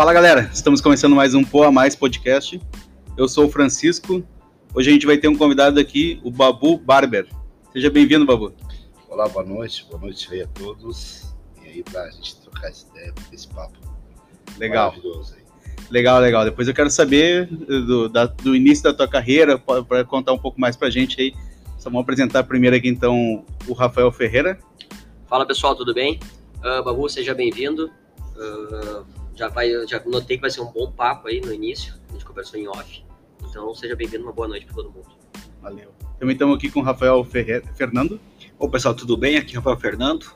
Fala galera, estamos começando mais um Poa Mais podcast. Eu sou o Francisco. Hoje a gente vai ter um convidado aqui, o Babu Barber. Seja bem-vindo, Babu. Olá, boa noite, boa noite aí a todos. E aí, pra gente trocar essa ideia, esse papo Legal, maravilhoso aí. legal, legal. Depois eu quero saber do, da- do início da tua carreira, para contar um pouco mais pra gente aí. Só vamos apresentar primeiro aqui então o Rafael Ferreira. Fala pessoal, tudo bem? Ah, Babu, seja bem-vindo. Ah, já, vai, já notei que vai ser um bom papo aí no início, a gente conversou em off. Então seja bem-vindo, uma boa noite para todo mundo. Valeu. Também estamos aqui com o Rafael Ferre- Fernando. Ô pessoal, tudo bem? Aqui é o Rafael Fernando.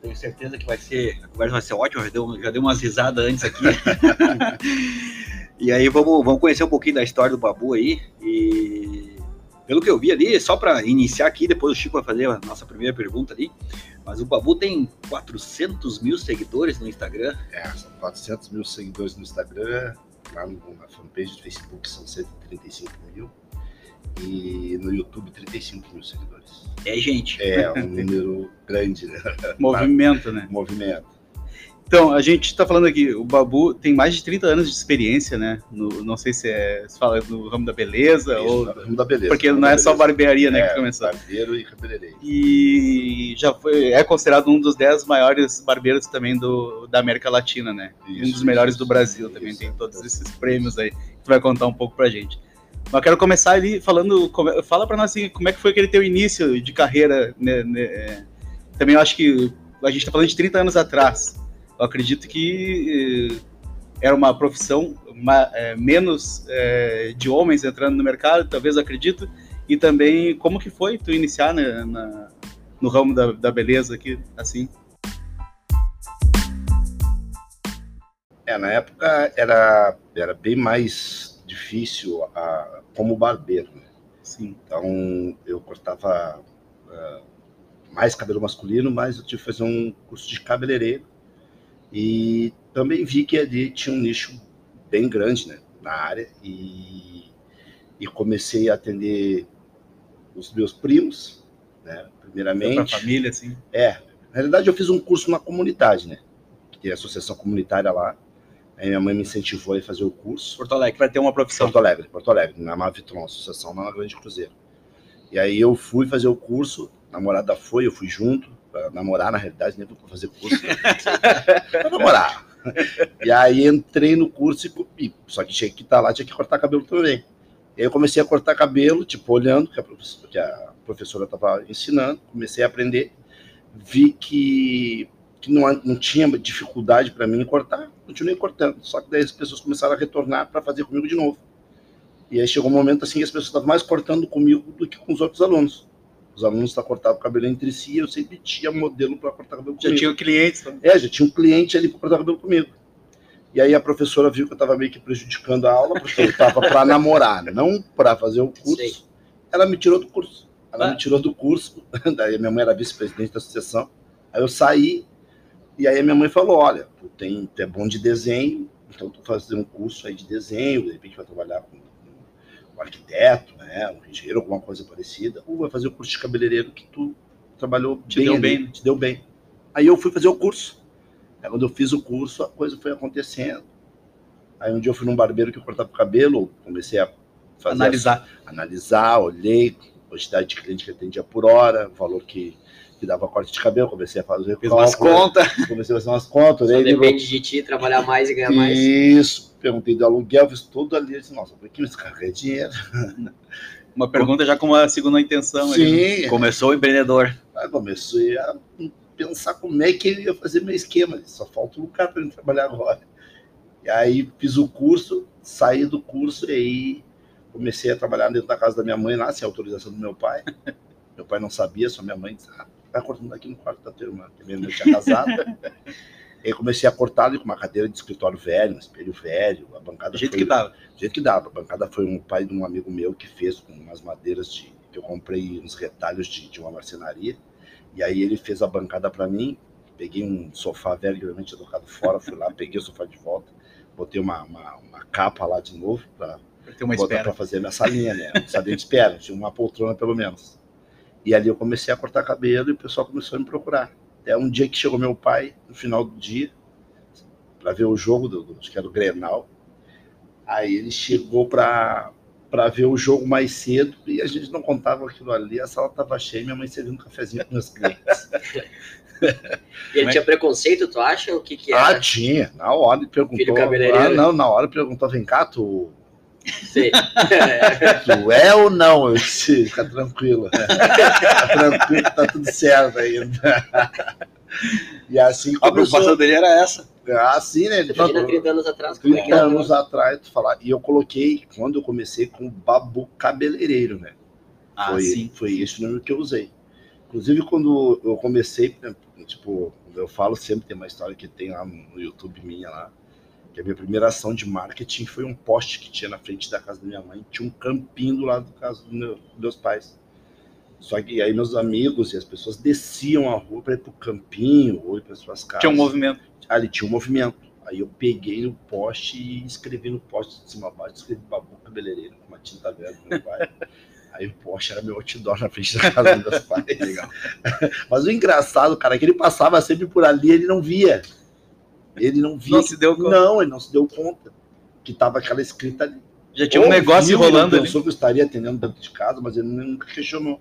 Tenho certeza que vai ser, a conversa vai ser ótima, já deu, já deu umas risadas antes aqui. e aí vamos, vamos conhecer um pouquinho da história do Babu aí. E pelo que eu vi ali, só para iniciar aqui, depois o Chico vai fazer a nossa primeira pergunta ali. Mas o Babu tem 400 mil seguidores no Instagram. É, são 400 mil seguidores no Instagram, lá no, na fanpage do Facebook são 135 mil. E no YouTube, 35 mil seguidores. É gente. É um número grande, né? Movimento, né? Movimento. Então, a gente está falando aqui, o Babu tem mais de 30 anos de experiência, né? No- não sei se é, se fala no ramo da beleza Isso, ou. Ramo da beleza. Porque não é só barbearia, né, que É, começou. Barbeiro e cabeleireiro. E já foi, é considerado um dos 10 maiores barbeiros também do, da América Latina, né? E um Isso, dos melhores isso, do Brasil isso, também, isso. tem todos esses prêmios aí. Tu vai contar um pouco pra gente. Mas eu quero começar ali falando, como- fala pra nós assim, como é que foi aquele teu início de carreira, né, né, é, também eu acho que a gente tá falando de 30 anos atrás. Eu acredito que eh, era uma profissão ma- eh, menos eh, de homens entrando no mercado, talvez acredito, e também como que foi tu iniciar né, na- no ramo da, da beleza aqui, assim. É, na época era, era bem mais difícil a, como barbeiro, né? Sim. Então eu cortava ah, mais cabelo masculino, mas eu tive que fazer um curso de cabeleireiro. E também vi que ali tinha um nicho bem grande né, na área. E, e comecei a atender os meus primos, né, primeiramente. família, assim. É, na realidade eu fiz um curso na comunidade, né? Que tem a associação comunitária lá. Aí minha mãe me incentivou a fazer o curso. Porto Alegre vai ter uma profissão. Porto Alegre, Porto Alegre, na Mavitron, associação na Grande Cruzeiro. E aí eu fui fazer o curso, a namorada foi, eu fui junto, pra namorar na realidade, nem pra fazer curso. pra namorar. E aí entrei no curso e. Só que tinha que estar lá, tinha que cortar cabelo também. E aí eu comecei a cortar cabelo, tipo, olhando que a que a professora estava ensinando, comecei a aprender, vi que, que não, não tinha dificuldade para mim cortar, continuei cortando. Só que daí as pessoas começaram a retornar para fazer comigo de novo. E aí chegou um momento assim que as pessoas estavam mais cortando comigo do que com os outros alunos. Os alunos estavam cortando o cabelo entre si eu sempre tinha modelo para cortar cabelo Já comigo. tinha clientes. É, já tinha um cliente ali para cortar cabelo comigo. E aí a professora viu que eu estava meio que prejudicando a aula, porque eu estava para namorar, não para fazer o curso. Sei. Ela me tirou do curso. Ela Ah. me tirou do curso. Daí minha mãe era vice-presidente da associação. Aí eu saí e aí a minha mãe falou: Olha, tu, tem, tu é bom de desenho, então tu fazer um curso aí de desenho, de repente vai trabalhar com um arquiteto, né, um engenheiro, alguma coisa parecida, ou vai fazer o curso de cabeleireiro que tu trabalhou Te bem, deu ali, bem, te deu bem. Aí eu fui fazer o curso. Aí quando eu fiz o curso, a coisa foi acontecendo. Aí um dia eu fui num barbeiro que eu cortava o cabelo, comecei a fazer Analisar. analisar, olhei quantidade de cliente que atendia por hora, o valor que, que dava corte de cabelo, comecei a fazer Fiz umas cálculo, contas. comecei a fazer umas contas, Só depende de ti trabalhar mais e ganhar mais. isso, perguntei do aluguel, fiz tudo ali, eu disse, nossa, por que esse cara ganha dinheiro? Uma pergunta já com uma segunda intenção. né? Sim, Começou o empreendedor. aí comecei a pensar como é que ele ia fazer meu esquema, só falta um lugar para ele trabalhar agora. E aí fiz o curso, saí do curso e aí comecei a trabalhar dentro da casa da minha mãe lá, sem autorização do meu pai. Meu pai não sabia, só minha mãe disse, ah, vai cortando aqui no quarto da tua irmã, que minha irmã tinha casado. aí comecei a cortar ali com uma cadeira de escritório velho, um espelho velho, a bancada Do jeito foi- que dava. do jeito que dava. A bancada foi um pai de um amigo meu que fez com umas madeiras de que eu comprei uns retalhos de, de uma marcenaria. E aí ele fez a bancada para mim. Peguei um sofá velho que eu tinha tocado fora, fui lá, peguei o sofá de volta, botei uma, uma, uma capa lá de novo para Pra ter uma botar espera. para fazer a minha salinha, né? Uma salinha de espera, tinha uma poltrona pelo menos. E ali eu comecei a cortar cabelo e o pessoal começou a me procurar. Até um dia que chegou meu pai, no final do dia, para ver o jogo, do, acho que era o Grenal. Aí ele chegou para ver o jogo mais cedo e a gente não contava aquilo ali, a sala estava cheia e minha mãe servindo um cafezinho com meus clientes. e ele Mas... tinha preconceito, tu acha? O que que era? Ah, tinha. Na hora ele perguntou. Ah, não, na hora ele perguntou, vem cá, tu... Sim. tu é ou não? Eu disse, fica tranquilo. Fica tranquilo, tá tudo certo ainda. E assim começou... A preocupação dele era essa. Assim, né? Ele falou, 30 anos atrás. 30 é anos atrás, tu falar. E eu coloquei, quando eu comecei, com babu cabeleireiro, né? Ah, foi, sim. Foi esse o nome que eu usei. Inclusive, quando eu comecei, né, tipo, eu falo sempre, tem uma história que tem lá no YouTube minha lá, que a minha primeira ação de marketing foi um poste que tinha na frente da casa da minha mãe, tinha um campinho do lado da casa dos meu, meus pais. Só que aí meus amigos e as pessoas desciam a rua para ir para o campinho ou ir para suas casas. Tinha um movimento. Ali tinha um movimento. Aí eu peguei no poste e escrevi no poste de cima a baixo, escrevi babu cabeleireiro com uma tinta verde do meu pai. Aí o poste era meu outdoor na frente da casa dos meus pais. Legal. Mas o engraçado, cara, é que ele passava sempre por ali ele não via. Ele não via. Não se deu conta. Não, ele não se deu conta que tava aquela escrita ali. Já tinha um negócio rolando ele pensou que eu estaria atendendo dentro de casa, mas ele nunca questionou.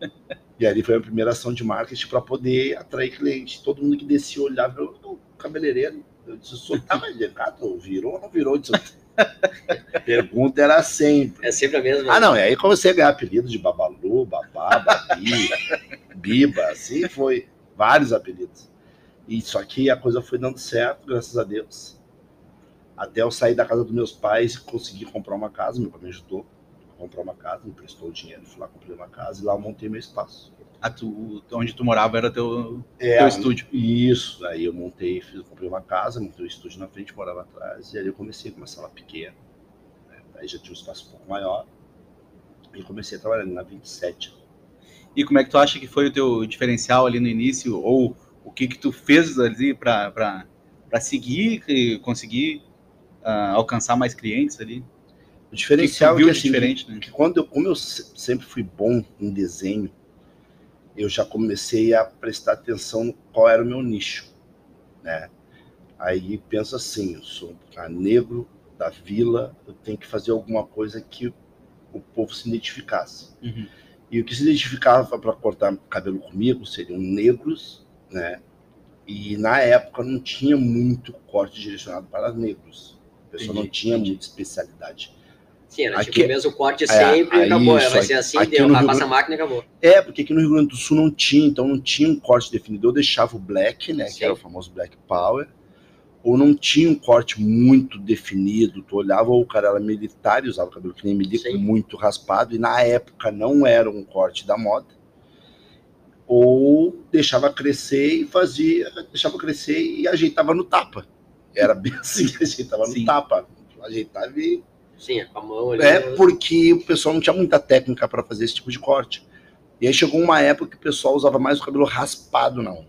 E ali foi a primeira ação de marketing para poder atrair cliente. Todo mundo que descia olhava, o cabeleireiro. Eu disse, sou, tá, virou ou não virou? Disse, Pergunta era sempre. É sempre a mesma. Ah, não, e aí comecei a ganhar apelidos de Babalu, Babá, Babi, Biba, assim foi. Vários apelidos. E só que a coisa foi dando certo, graças a Deus. Até eu sair da casa dos meus pais e conseguir comprar uma casa, meu pai me ajudou comprar uma casa, me prestou o dinheiro, fui lá, comprei uma casa e lá eu montei meu espaço. Ah, tu, onde tu morava era teu, é, teu estúdio? Isso, aí eu montei, fiz, comprei uma casa, montei o um estúdio na frente, morava atrás, e aí eu comecei com uma sala pequena. Né? Aí já tinha um espaço um pouco maior, e comecei a trabalhar na 27. E como é que tu acha que foi o teu diferencial ali no início, ou o que que tu fez ali para seguir e conseguir uh, alcançar mais clientes ali? O diferencial que é que, assim, diferente, né? que quando eu, como eu sempre fui bom em desenho, eu já comecei a prestar atenção no qual era o meu nicho, né? Aí penso assim, eu sou um negro da vila, eu tenho que fazer alguma coisa que o povo se identificasse. Uhum. E o que se identificava para cortar cabelo comigo seriam negros, né? E na época não tinha muito corte direcionado para negros. A pessoa entendi, não tinha entendi. muita especialidade. Sim, era aqui, tipo o mesmo corte é, sempre é, acabou. Isso, vai ser assim, deu, no passa a máquina e acabou. É, porque aqui no Rio Grande do Sul não tinha, então não tinha um corte definido. Eu deixava o black, né, Sim. que era o famoso black power, ou não tinha um corte muito definido. Tu olhava o cara era militar e usava o cabelo que nem milico, Sim. muito raspado, e na época não era um corte da moda. Ou deixava crescer e fazia, deixava crescer e ajeitava no tapa. Era bem assim, ajeitava no Sim. tapa. Ajeitava e Sim, com a mão ali. É, porque o pessoal não tinha muita técnica para fazer esse tipo de corte. E aí chegou uma época que o pessoal usava mais o cabelo raspado, não.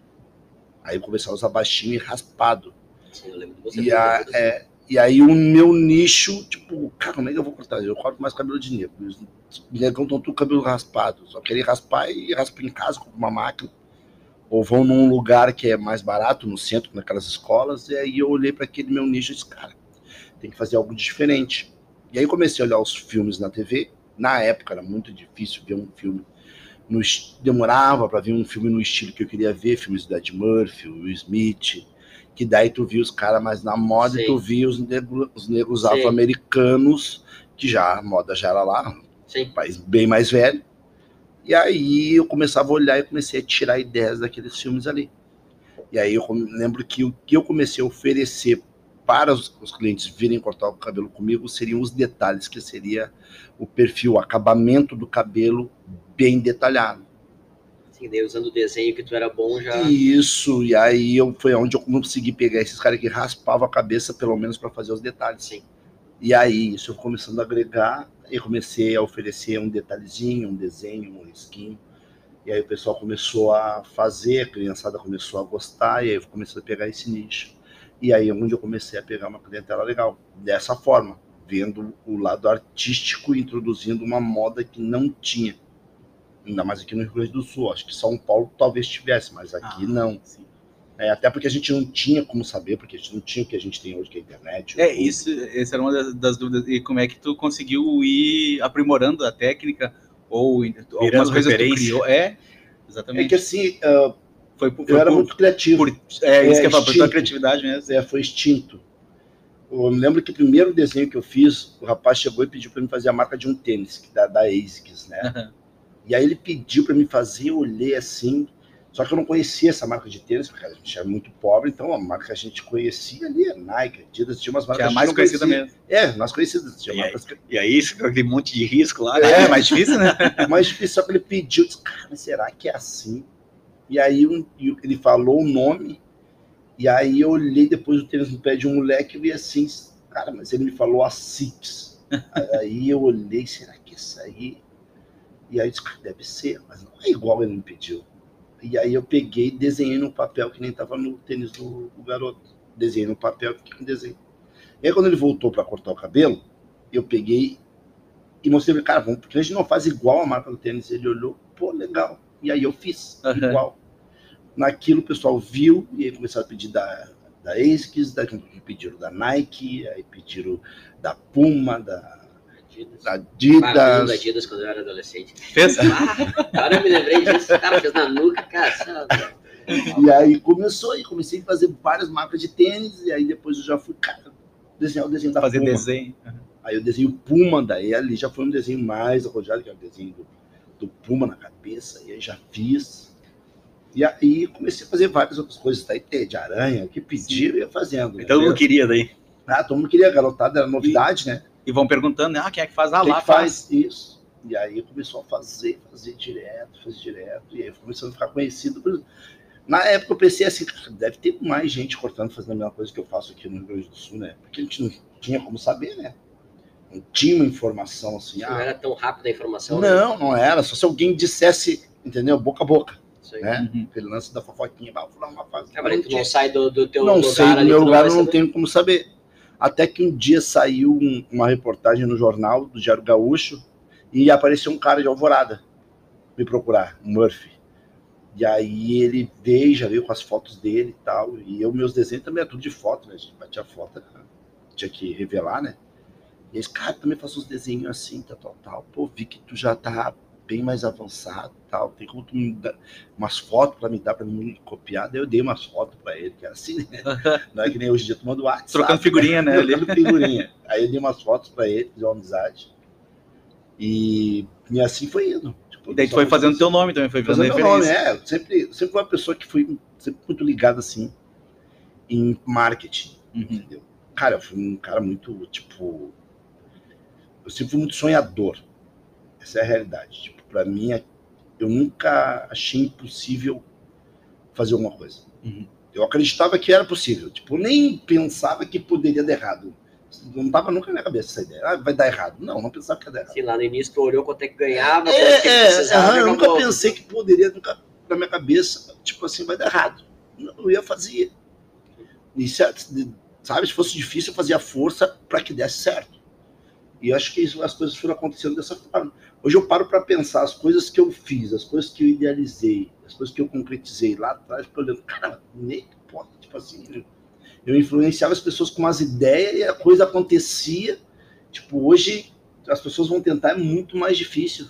Aí eu comecei a usar baixinho e raspado. Sim, eu lembro de você. E, a, é, e aí o meu nicho, tipo, cara, como é que eu vou cortar? Eu corto mais cabelo de negro. Os negão estão tudo cabelo raspado. Só queria raspar e raspa em casa com uma máquina. Ou vão num lugar que é mais barato, no centro, naquelas escolas. E aí eu olhei para aquele meu nicho e disse, cara, tem que fazer algo diferente. E aí comecei a olhar os filmes na TV. Na época era muito difícil ver um filme. No, demorava para ver um filme no estilo que eu queria ver, filmes do Ed Murphy, Will Smith, que daí tu via os caras mais na moda Sim. e tu via os negros, os negros afro-americanos, que já a moda já era lá, Sim. um país bem mais velho. E aí eu começava a olhar e comecei a tirar ideias daqueles filmes ali. E aí eu lembro que o que eu comecei a oferecer para os, os, clientes virem cortar o cabelo comigo seriam os detalhes, que seria o perfil, o acabamento do cabelo bem detalhado. Sim, daí usando o desenho que tu era bom já. Isso, e aí eu, foi onde eu consegui pegar esses caras que raspavam a cabeça, pelo menos para fazer os detalhes. Sim. E aí, isso eu começando a agregar, eu comecei a oferecer um detalhezinho, um desenho, um skin. E aí o pessoal começou a fazer, a criançada começou a gostar, e aí eu comecei a pegar esse nicho. E aí é onde eu comecei a pegar uma clientela legal, dessa forma, vendo o lado artístico introduzindo uma moda que não tinha. Ainda mais aqui no Rio Grande do Sul. Acho que São Paulo talvez tivesse, mas aqui ah, não. Sim. É, até porque a gente não tinha como saber, porque a gente não tinha o que a gente tem hoje, que é a internet. É, isso, essa era uma das, das dúvidas. E como é que tu conseguiu ir aprimorando a técnica? Ou algumas coisas que tu criou? É, É exatamente. que assim, ah, foi, por- eu era por- muito criativo. por- é, isso É, que falo, por tua instinto. criatividade mesmo. é, foi extinto. Eu me lembro que o primeiro desenho que eu fiz, o rapaz chegou e pediu para mim fazer a marca de um tênis, que da, da ASICS, né? Aham. E aí ele pediu para mim fazer, eu olhei assim, só que eu não conhecia essa marca de tênis, porque a gente era muito pobre, então a marca que a gente conhecia ali é Nike, Adidas, tinha umas Que marcas é a que mais não conhecida conhecia. mesmo. É, nós conhecidas, tinha E aí? marcas que E aí, aquele monte de risco lá, né? É, mais difícil, né? Mas difícil, só que ele pediu, eu disse, cara, mas será que é assim? E aí um- ele falou o nome, e aí eu olhei depois o tênis no pé de um moleque e vi assim, cara, mas ele me falou a Six. aí eu olhei, será que é isso aí? E aí eu disse, cara, deve ser, mas não é igual ele me pediu. E aí eu peguei e desenhei no papel que nem tava no tênis do, do garoto. Desenhei no papel, fiquei com desenho. E aí quando ele voltou para cortar o cabelo, eu peguei e mostrei pra ele, cara, vamos, porque a gente não faz igual a marca do tênis. Ele olhou, pô, legal. E aí eu fiz Aham. igual. Naquilo o pessoal viu e aí começaram a pedir da, da ASICS, da, pediram da Nike, aí pediram da Puma, da, Adidas. da Ah, eu lembro da Adidas. Adidas quando eu era adolescente. Fez? Ah, cara, eu me lembrei disso. Cara, fez na nuca, cara. sabe? E aí começou, e comecei a fazer várias marcas de tênis, e aí depois eu já fui, cara, desenhar o desenho da Fazer Puma. desenho. Aí eu desenho o Puma, daí ali já foi um desenho mais arrojado, que era o desenho do, do Puma na cabeça, e aí já fiz. E aí comecei a fazer várias outras coisas, daí teia de aranha, o que pediram, eu ia fazendo. né? Então não queria daí. Ah, todo mundo queria, garotada, era novidade, né? E vão perguntando, ah, quem é que faz? Ah, Quem lá que faz isso? E aí começou a fazer, fazer direto, fazer direto, e aí começou a ficar conhecido. Na época eu pensei assim, deve ter mais gente cortando, fazendo a mesma coisa que eu faço aqui no Rio Grande do Sul, né? Porque a gente não tinha como saber, né? Não tinha uma informação assim, Não ah, era tão rápida a informação. né? Não, não era. Só se alguém dissesse, entendeu? Boca a boca, Isso aí. né? Uhum. Aquele lance da fofoquinha. Ah, vou dar uma fase. É, tinha. não sai do, do teu não lugar sei, no ali, meu lugar eu não saber. tenho como saber. Até que um dia saiu um- uma reportagem no jornal do Diário Gaúcho e apareceu um cara de Alvorada me procurar, Murphy. E aí ele veio, já veio com as fotos dele e tal. E eu, meus desenhos também é tudo de foto, né? A gente batia foto, tinha que revelar, né? E eles, cara, também faço uns desenhos assim, tal, tal, tal. Pô, vi que tu já tá bem mais avançado tal. Tem como tu me dar umas fotos pra me dar, pra me copiar. Daí eu dei umas fotos pra ele, que era assim, né? Não é que nem hoje em dia tu manda WhatsApp. Trocando figurinha, né? Trocando figurinha. Aí eu dei umas fotos pra ele, fiz uma amizade. E, e assim foi indo. Tipo, E daí tu foi fazendo teu nome também, foi fazendo meu nome, referência. é. Eu Sempre, sempre fui uma pessoa que fui sempre muito ligada assim em marketing, Uhum. entendeu? Cara, eu fui um cara muito, tipo. Eu sempre fui muito sonhador. Essa é a realidade. Tipo, pra mim, é- eu nunca achei impossível fazer alguma coisa. Uhum. Eu acreditava que era possível. Tipo, nem pensava que poderia dar errado. Não tava nunca na minha cabeça essa ideia. Ah, vai dar errado. Não, não pensava que ia dar errado. Assim, lá no início tu olhou quanto é que ganhava, quanto É, que é, precisava, aham, eu nunca pensei que poderia, nunca na minha cabeça, tipo assim, vai dar errado. Não, eu ia fazer. E certo, sabe, se fosse difícil, eu fazia força para que desse certo. E eu acho que isso, as coisas foram acontecendo dessa forma. Hoje eu paro para pensar as coisas que eu fiz, as coisas que eu idealizei, as coisas que eu concretizei lá atrás, fico olhando, cara, nem que pode, tipo assim, eu influenciava as pessoas com umas ideias e a coisa acontecia. Tipo, hoje as pessoas vão tentar, é muito mais difícil.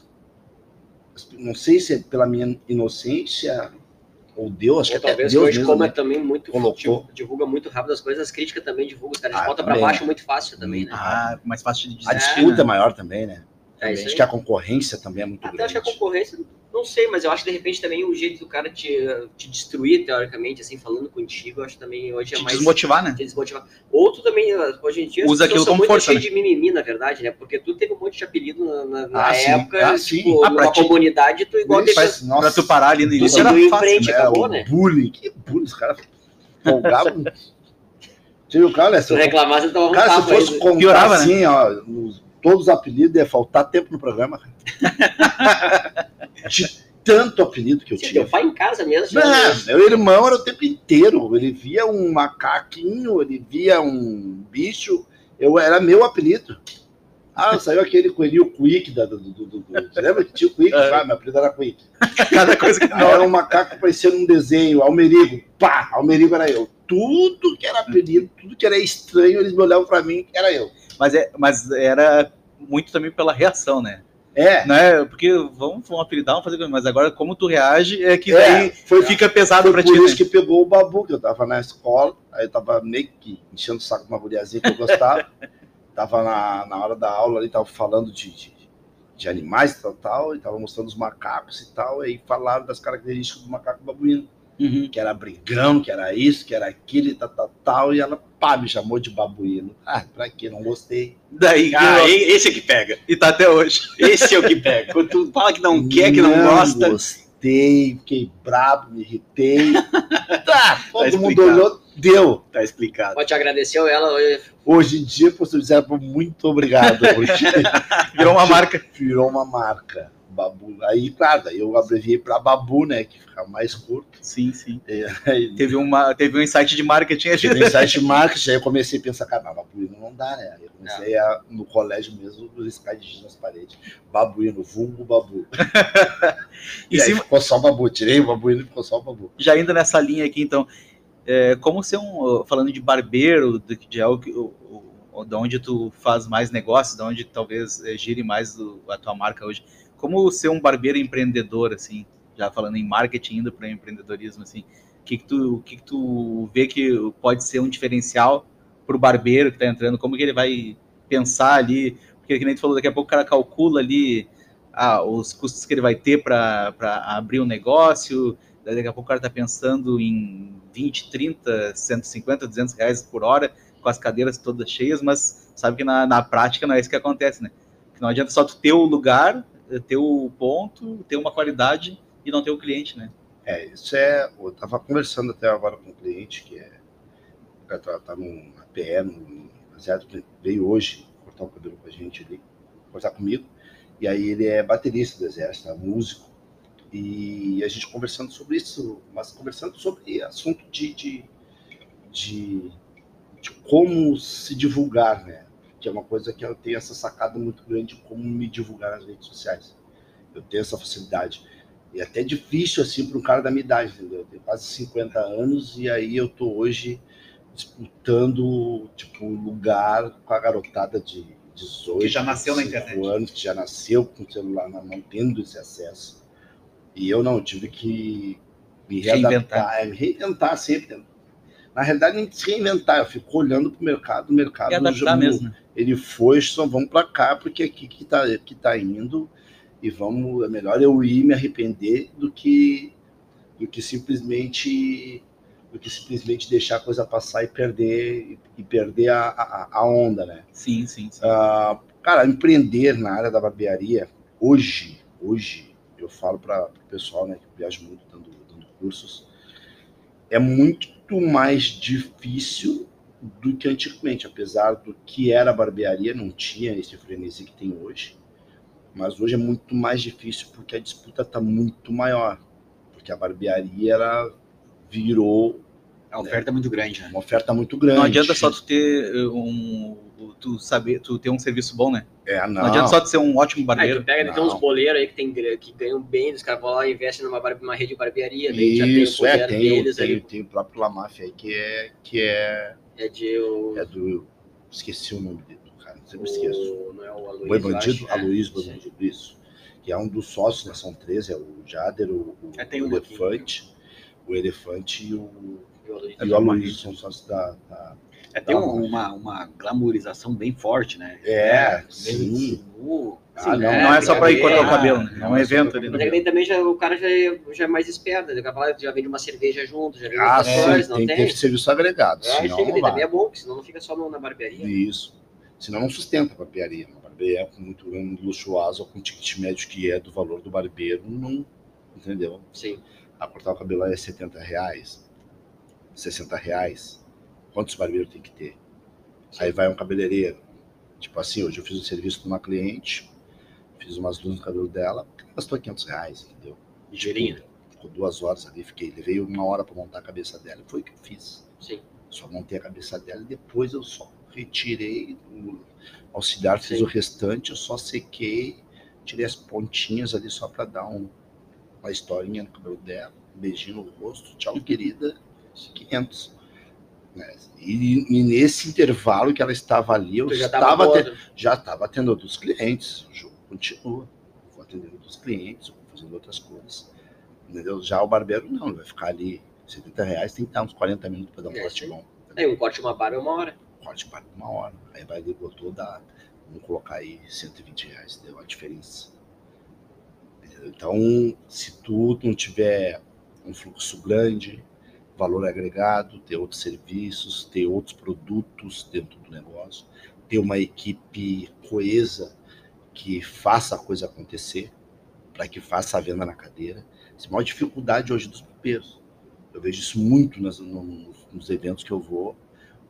Não sei se é pela minha inocência ou Deus, acho Ou que até talvez Deus hoje, mesmo, como é né? também muito Colocou. divulga muito rápido as coisas, as críticas também divulgam, os caras Ah, botam também. baixo muito fácil também, né? Ah, mais fácil de dizer. A disputa é né? maior também, né? É isso acho aí. que a concorrência também é muito Até acho grande. que a concorrência, não sei, mas eu acho que de repente também o jeito do cara te, te destruir, teoricamente, assim, falando contigo, eu acho também hoje é Te mais. desmotivar, né? te desmotivar. Ou tu também, hoje em dia, Usa aquilo como muito força, né? de mimimi, na verdade, né? Porque tu teve um monte de apelido na, na- na Ah, sim. época, Ah, sim. tipo, Ah, pra numa ti- comunidade, tu igual teve faz- nossa, Pra tu parar ali no início era em fácil. frente, né? acabou, o né? bullying, que bullying, os caras folgavam. Você viu o cara, né? Se tu reclamasse, tu tava um Cara, se fosse contar Piorava, né? assim, ó, os- todos os apelidos, ia faltar tempo no programa. De tanto apelido que eu Sim, tinha. teu pai em casa mesmo. Não, meu irmão era o tempo inteiro. Ele via um macaquinho, ele via um bicho. Eu era meu apelido. Ah, saiu aquele coelhinho Quick da, do, do, do, do- Você lembra que tinha o Quick? É. Ah, meu apelido era Quick. Cada coisa que Aí era um macaco parecendo um desenho, Almerigo. Pá, Almerigo era eu. Tudo que era apelido, tudo que era estranho, eles me olhavam pra mim, era eu. Mas, é, mas era muito também pela reação, né? É, Não é porque vamos, vamos apelidar, vamos fazer coisa, mas agora como tu reage é que É, daí foi- fica pesado foi pra por ti. isso né? que pegou o babu, que eu tava na escola, aí eu tava meio que enchendo o saco de uma guriazinha que eu gostava. tava na, na hora da aula ali, tava falando de, de, de animais e tal, tal, e tava mostrando os macacos e tal, aí falaram das características do macaco babuíno. Uhum. que era brigão, que era isso, que era aquilo e tal, tal, tal, e ela, pá, me chamou de babuíno. Ah, pra quê? Não gostei. Daí Ah, que- e- esse é que pega. e tá até hoje. Esse é o que pega. Quando tu fala que não quer, que não, gosta. gostei, fiquei brabo, me irritei. tá, todo mundo explicado. olhou, deu. Tá explicado. Pode te agradeceu ela. eu- Hoje em dia, por dizer muito obrigado, porque Virou uma marca. virou uma marca. Babu. Aí, claro, daí eu abreviei pra Babu, né, que fica mais curto. Sim, sim. Aí, Teve, uma, teve um insight de marketing ali. Tive insight marketing, aí eu comecei a pensar, cara, babuíno não dá, né? Aí eu comecei a, no colégio mesmo, riscar de giz nas paredes. Babuíno, vulgo babu. E E aí se- ficou só o babu, tirei o babuíno e ficou só o babu. já indo nessa linha aqui, então, é, como ser um, falando de barbeiro, de, de algo que, de onde tu faz mais negócio, de onde talvez é, gire mais a tua marca hoje, como ser um barbeiro empreendedor, assim, já falando em marketing, indo para empreendedorismo, assim, o que que tu, o que que tu vê que pode ser um diferencial para o barbeiro que está entrando, como que ele vai pensar ali, porque que nem tu falou, daqui a pouco o cara calcula ali ah, os custos que ele vai ter para abrir um negócio, daqui a pouco o cara tá pensando em 20, 30, 150, 200 reais por hora, com as cadeiras todas cheias, mas sabe que na, na prática não é isso que acontece, né? Não adianta só tu ter o lugar, ter o ponto, ter uma qualidade e não ter o cliente, né? É, isso é. Eu tava conversando até agora com um cliente que é. Cara tá, tá num APE, no baseado, que veio hoje cortar o cabelo com a gente ali, cortar comigo. E aí ele é baterista do exército, é músico. E a gente conversando sobre isso, mas conversando sobre assunto de, de, de, de como se divulgar, né? Que é uma coisa que eu tenho essa sacada muito grande de como me divulgar nas redes sociais. Eu tenho essa facilidade. E é até difícil, assim, para um cara da minha idade, entendeu? Eu tenho quase 50 anos e aí eu tô hoje disputando, tipo, lugar com a garotada de 18, Que já nasceu na 25 internet. anos, que já nasceu com o celular na mão, tendo esse acesso. E eu não, eu tive que me Reinventar. é, me reinventar sempre. Na realidade, nem se reinventar, eu fico olhando pro mercado, o mercado adaptar já- mesmo. né? ele foi, só vamos para cá, porque aqui que tá, que tá indo, e vamos, é melhor eu ir me arrepender do que do que simplesmente do que simplesmente deixar a coisa passar e perder e perder a, a, a onda, né? Sim, sim, sim. Ah, cara, empreender na área da barbearia hoje, hoje eu falo para o pessoal, né, que viaja muito dando, dando cursos, é muito mais difícil do que antigamente, apesar do que era a barbearia, não tinha esse frenesi que tem hoje. Mas hoje é muito mais difícil porque a disputa está muito maior. Porque a barbearia ela virou A oferta é muito grande, né? uma oferta muito grande. Não adianta só tu ter uh, um. Tu saber, tu ter um serviço bom, né? É, não. Não, adianta só tu ser um ótimo Aí barbeiro. tu pega, tem uns boleiros aí que, tem, que ganham bem, os caras vão lá e investem numa, bar- rede de barbearia, daí já tem o Isso, é, tem, deles tem, aí, tem o próprio Lamaf aí que é, que é, é de o, é do. Esqueci o nome dele, cara, sempre esqueço. o- não é o Aloysio, Boi Bandido, acho, é. Aloysio Boi. Bandido, isso. Que é um dos sócios, né? São três, é o Jader, o, o É, tem um aqui. Elefante, o Elefante e o, E o Aloysio. e o Aloysio são sócios da. da- É, tem Tá. um- uma, uma glamourização bem forte, né? É, bem sim. nu. Ah, Sim, não, né? não é só pra ir cortar o Ah, cabelo, né? É um é só evento ali. Mas né? é que daí também já, o cara já é, já é mais esperto, né? A pouco já vende uma cerveja junto, já vende Ah, outras sim, coisas, não tem tem? que ter serviço agregado. É, senão tem que também é bom, porque senão não fica só na barbearia. Isso. Senão não sustenta a barbearia. Uma barbearia com muito luxuosa, com ticket médio que é do valor do barbeiro, não. Entendeu? Sim. A cortar o cabelo é 70 reais, 60 reais. Quantos barbeiros tem que ter? Aí vai um cabeleireiro. Tipo assim, hoje eu fiz um serviço para uma cliente, fiz umas luzes no cabelo dela, gastou 500 reais, entendeu? Ligeirinho. Ficou duas horas ali, fiquei, levei uma hora para montar a cabeça dela, foi o que eu fiz. Sim. Só montei a cabeça dela e depois eu só retirei, o auxiliar fez Sim. o restante, eu só sequei, tirei as pontinhas ali só para dar um, uma historinha no cabelo dela, um beijinho no rosto, tchau, querida, 500. Né? E, e nesse intervalo que ela estava ali, eu já estava te- já estava atendendo outros clientes, o jogo continua. Vou atendendo outros clientes, vou fazendo outras coisas. Entendeu? Já o barbeiro não, ele vai ficar ali 70 reais, tem que dar uns 40 minutos para dar um É, corte sim. bom. Aí um corte de uma barba é uma hora. Corte para uma hora. Aí vai botou, dá, vamos colocar aí 120 reais, deu a diferença. Entendeu? Então, se tu não tiver um fluxo grande, valor agregado, ter outros serviços, ter outros produtos dentro do negócio, ter uma equipe coesa que faça a coisa acontecer, para que faça a venda na cadeira. Essa é a maior dificuldade hoje dos bombeiros. Eu vejo isso muito nas- no- nos, nos eventos que eu vou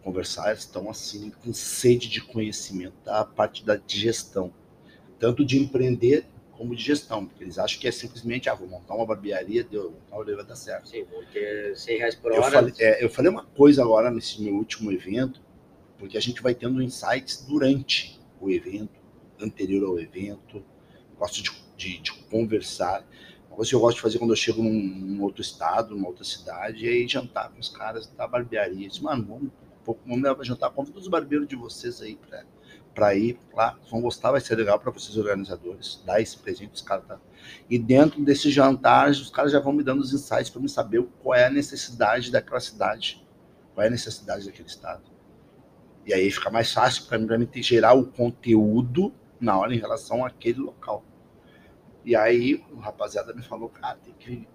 conversar, eles estão assim com sede de conhecimento da parte da de gestão, tanto de empreender como de gestão, porque eles acham que é simplesmente, ah, vou montar uma barbearia, deu, montar uma vai dar certo. Sim, vou ter 100 reais por Eu hora. falei, é, eu falei uma coisa agora nesse meu último evento, porque a gente vai tendo insights durante o evento, anterior ao evento. Gosto de, de- de conversar. Uma coisa que eu gosto de fazer quando eu chego num, num outro estado, numa outra cidade, é ir jantar com os caras da barbearia. Eu disse, mano, vamos, pô, vamos levar pra jantar. Convida os barbeiros de vocês aí pra, pra ir lá. Vão gostar, vai ser legal pra vocês, organizadores. Dar esse presente, os caras tá. E dentro desse jantar, os caras já vão me dando os insights para me saber qual é a necessidade daquela cidade, qual é a necessidade daquele estado. E aí fica mais fácil para mim, gerar o conteúdo na hora em relação àquele local. E aí o rapaziada me falou, cara, tem que.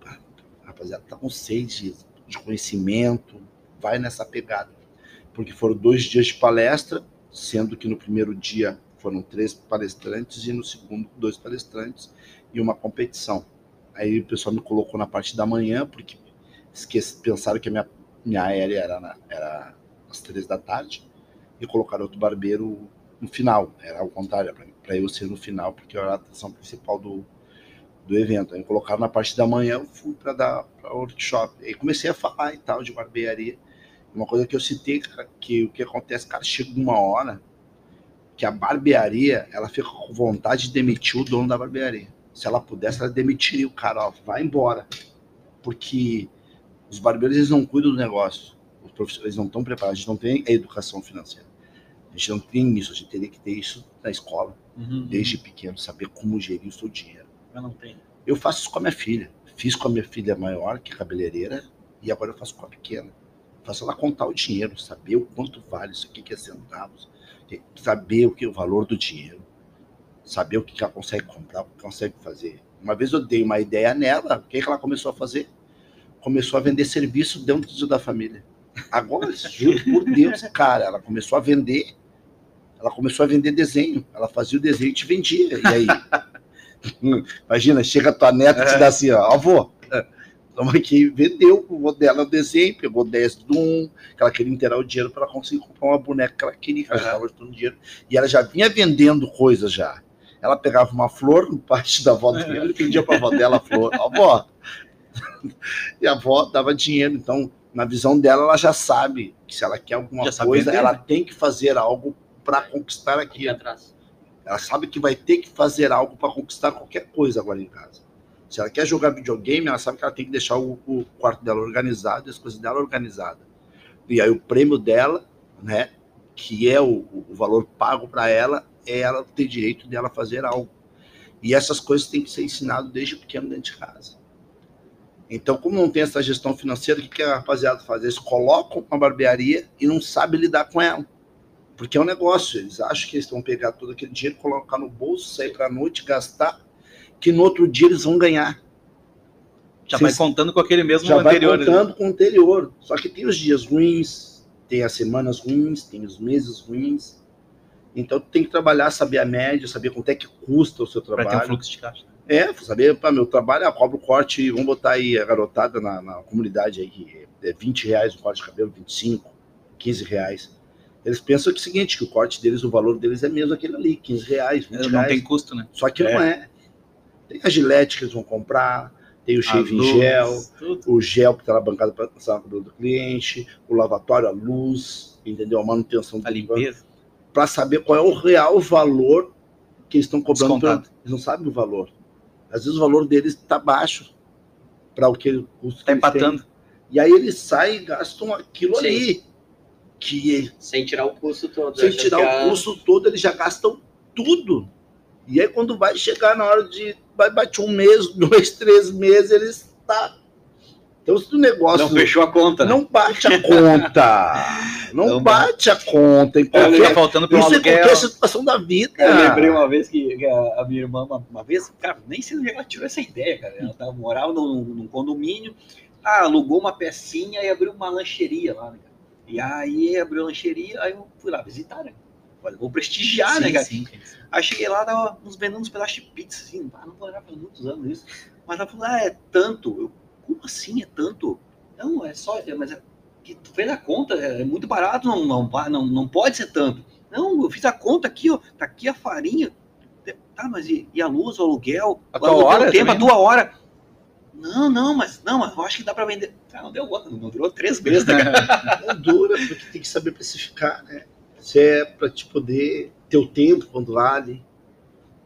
rapaziada tá com sede de, de conhecimento, vai nessa pegada. Porque foram dois dias de palestra, sendo que no primeiro dia foram três palestrantes e no segundo dois palestrantes e uma competição. Aí o pessoal me colocou na parte da manhã, porque esqueci, pensaram que a minha, minha aérea era, na- era às três da tarde, e colocaram outro barbeiro no final. Era ao contrário, para eu ser no final, porque era a atração principal do, do evento. Aí colocaram na parte da manhã, eu fui para dar para workshop. Aí comecei a falar e tal de barbearia. Uma coisa que eu citei, que o que acontece, cara, chega uma hora que a barbearia, ela fica com vontade de demitir o dono da barbearia. Se ela pudesse, ela demitiria o cara, ó, vai embora. Porque os barbeiros, eles não cuidam do negócio. Os não estão preparados, a gente não tem a educação financeira. A gente não tem isso, a gente teria que ter isso na escola, Uhum. desde pequeno, saber como gerir o seu dinheiro. Eu não tenho. Eu faço isso com a minha filha. Fiz com a minha filha maior, que é cabeleireira, e agora eu faço com a pequena. Faço ela contar o dinheiro, saber o quanto vale isso aqui, que é centavos, saber o que é o valor do dinheiro, saber o que ela consegue comprar, o que consegue fazer. Uma vez eu dei uma ideia nela, o que, que ela começou a fazer? Começou a vender serviço dentro da família. Agora, juro por Deus, cara, ela começou a vender. Ela começou a vender desenho. Ela fazia o desenho e te vendia. E aí? Imagina, chega a tua neta e te dá assim, ó, avô, toma aqui, vendeu o vô dela desenho, pegou 10 do um, que ela queria inteirar o dinheiro para conseguir comprar uma boneca que ela queria, que ela estava juntando dinheiro. E ela já vinha vendendo coisas já. Ela pegava uma flor no parte da avó dela e vendia para a avó dela a flor. Avó. E a avó dava dinheiro. Então, na visão dela, ela já sabe que se ela quer alguma Já coisa, ela tem que fazer algo para conquistar aqui aquilo. atrás. Ela sabe que vai ter que fazer algo para conquistar qualquer coisa agora em casa. Se ela quer jogar videogame, ela sabe que ela tem que deixar o, o quarto dela organizado, as coisas dela organizadas. E aí o prêmio dela, né, que é o, o valor pago para ela, é ela ter direito dela fazer algo. E essas coisas têm que ser ensinadas desde pequeno dentro de casa. Então, como não tem essa gestão financeira, o que, que a rapaziada faz? Eles colocam uma barbearia e não sabem lidar com ela. Porque é um negócio, eles acham que eles vão pegar todo aquele dinheiro, colocar no bolso, sair para a noite, gastar, que no outro dia eles vão ganhar. Já Vocês- vai contando com aquele mesmo Já anterior. vai contando com o anterior. Só que tem os dias ruins, tem as semanas ruins, tem os meses ruins. Então tu tem que trabalhar, saber a média, saber quanto é que custa o seu Para ter um trabalho. fluxo de caixa. É, saber, pá, meu trabalho, eu cobro o corte, vamos botar aí a garotada na, na comunidade aí, que é 20 reais o corte de cabelo, 25, 15 reais. Eles pensam que é o seguinte, que o corte deles, o valor deles é mesmo aquele ali, 15 reais, 20 Não reais. tem custo, né? Só que não é. Tem a gilete que eles vão comprar, tem o shave gel, tudo. o gel que está na bancada para passar no cabelo do cliente, o lavatório, a luz, entendeu? A manutenção A limpeza. para saber qual é o real valor que eles estão cobrando. pra- eles não sabem o valor. Às vezes o valor deles está baixo para o que o custo que Tá eles têm. empatando. E aí eles saem e gastam aquilo Sim. ali. Que Sem tirar o custo todo. sem tirar que o a- custo todo, eles já gastam tudo. E aí, quando vai chegar na hora de. Vai bater um mês, dois, três meses, eles tá. Então, se o negócio Não fechou a conta, né? não bate a conta. Não, Não bate a conta. Em Tá qualquer, faltando para um isso em aluguel. qualquer situação da vida. Eu lembrei uma vez que, a, a minha irmã, uma, uma vez, cara, nem sei onde ela tirou essa ideia, cara. Ela tava, morava num, num condomínio, ah, alugou uma pecinha e abriu uma lancheria lá, né, cara? E aí abriu a lancheria, aí eu fui lá visitar, né? Vou prestigiar, né, Sim, cara? sim. Aí cheguei lá, tava nos vendendo uns pedaços de pizza, assim, ah, não vou olhar faz muitos anos isso. Mas ela falou, ah, é tanto. Eu, como assim é tanto? Não, é só, é, mas é, que tu fez a conta, é, é muito barato, não, não, não, não pode ser tanto. Não, eu fiz a conta aqui, ó, tá aqui a farinha. Tá, mas e, e a luz, o aluguel? A o tua aluguel, hora o tempo, a tua hora. Não, não, mas não, mas eu acho que dá pra vender. Ah, não deu outra, não durou três meses, né, cara? Não dura, porque tem que saber precificar, né? Isso é para te poder ter o tempo quando vale,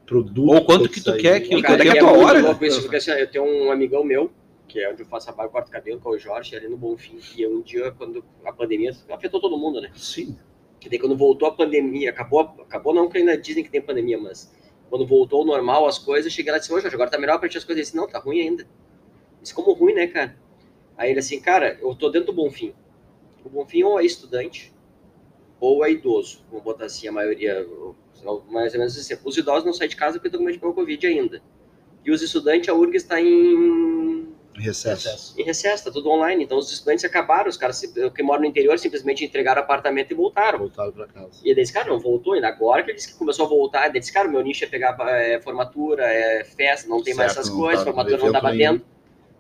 produto. Ou quanto que tu sair. quer que- Cara, é a tua hora? louco isso, porque assim, eu tenho um amigão meu, que é onde eu faço a barba, corto cabelo, que é o Jorge, ali no Bonfim. E um dia, quando a pandemia afetou todo mundo, né? Sim. Que daí quando voltou a pandemia, acabou, acabou não que ainda dizem que tem pandemia, mas quando voltou ao normal as coisas, eu cheguei lá e disse, ô Jorge, agora tá melhor pra ti as coisas. Ele disse, não, tá ruim ainda. Disse, como ruim, né, cara? Aí ele assim, cara, eu tô dentro do Bonfim. O Bonfim ou é estudante, ou é idoso. Vamos botar assim, a maioria, mais ou menos assim. Os idosos não saem de casa porque estão com medo de pegar o Covid ainda. E os estudantes, a URG está em Recesso. em recesso, tá tudo online. Então os estudantes acabaram, os caras que moram no interior simplesmente entregaram apartamento e voltaram. Voltaram para casa. E ele disse, cara, não voltou ainda. Agora que ele disse que começou a voltar, ele disse, cara, meu nicho é pegar é, formatura, é festa, não tem mais Certo, essas não coisas, tá formatura não evento tava nenhum. dentro.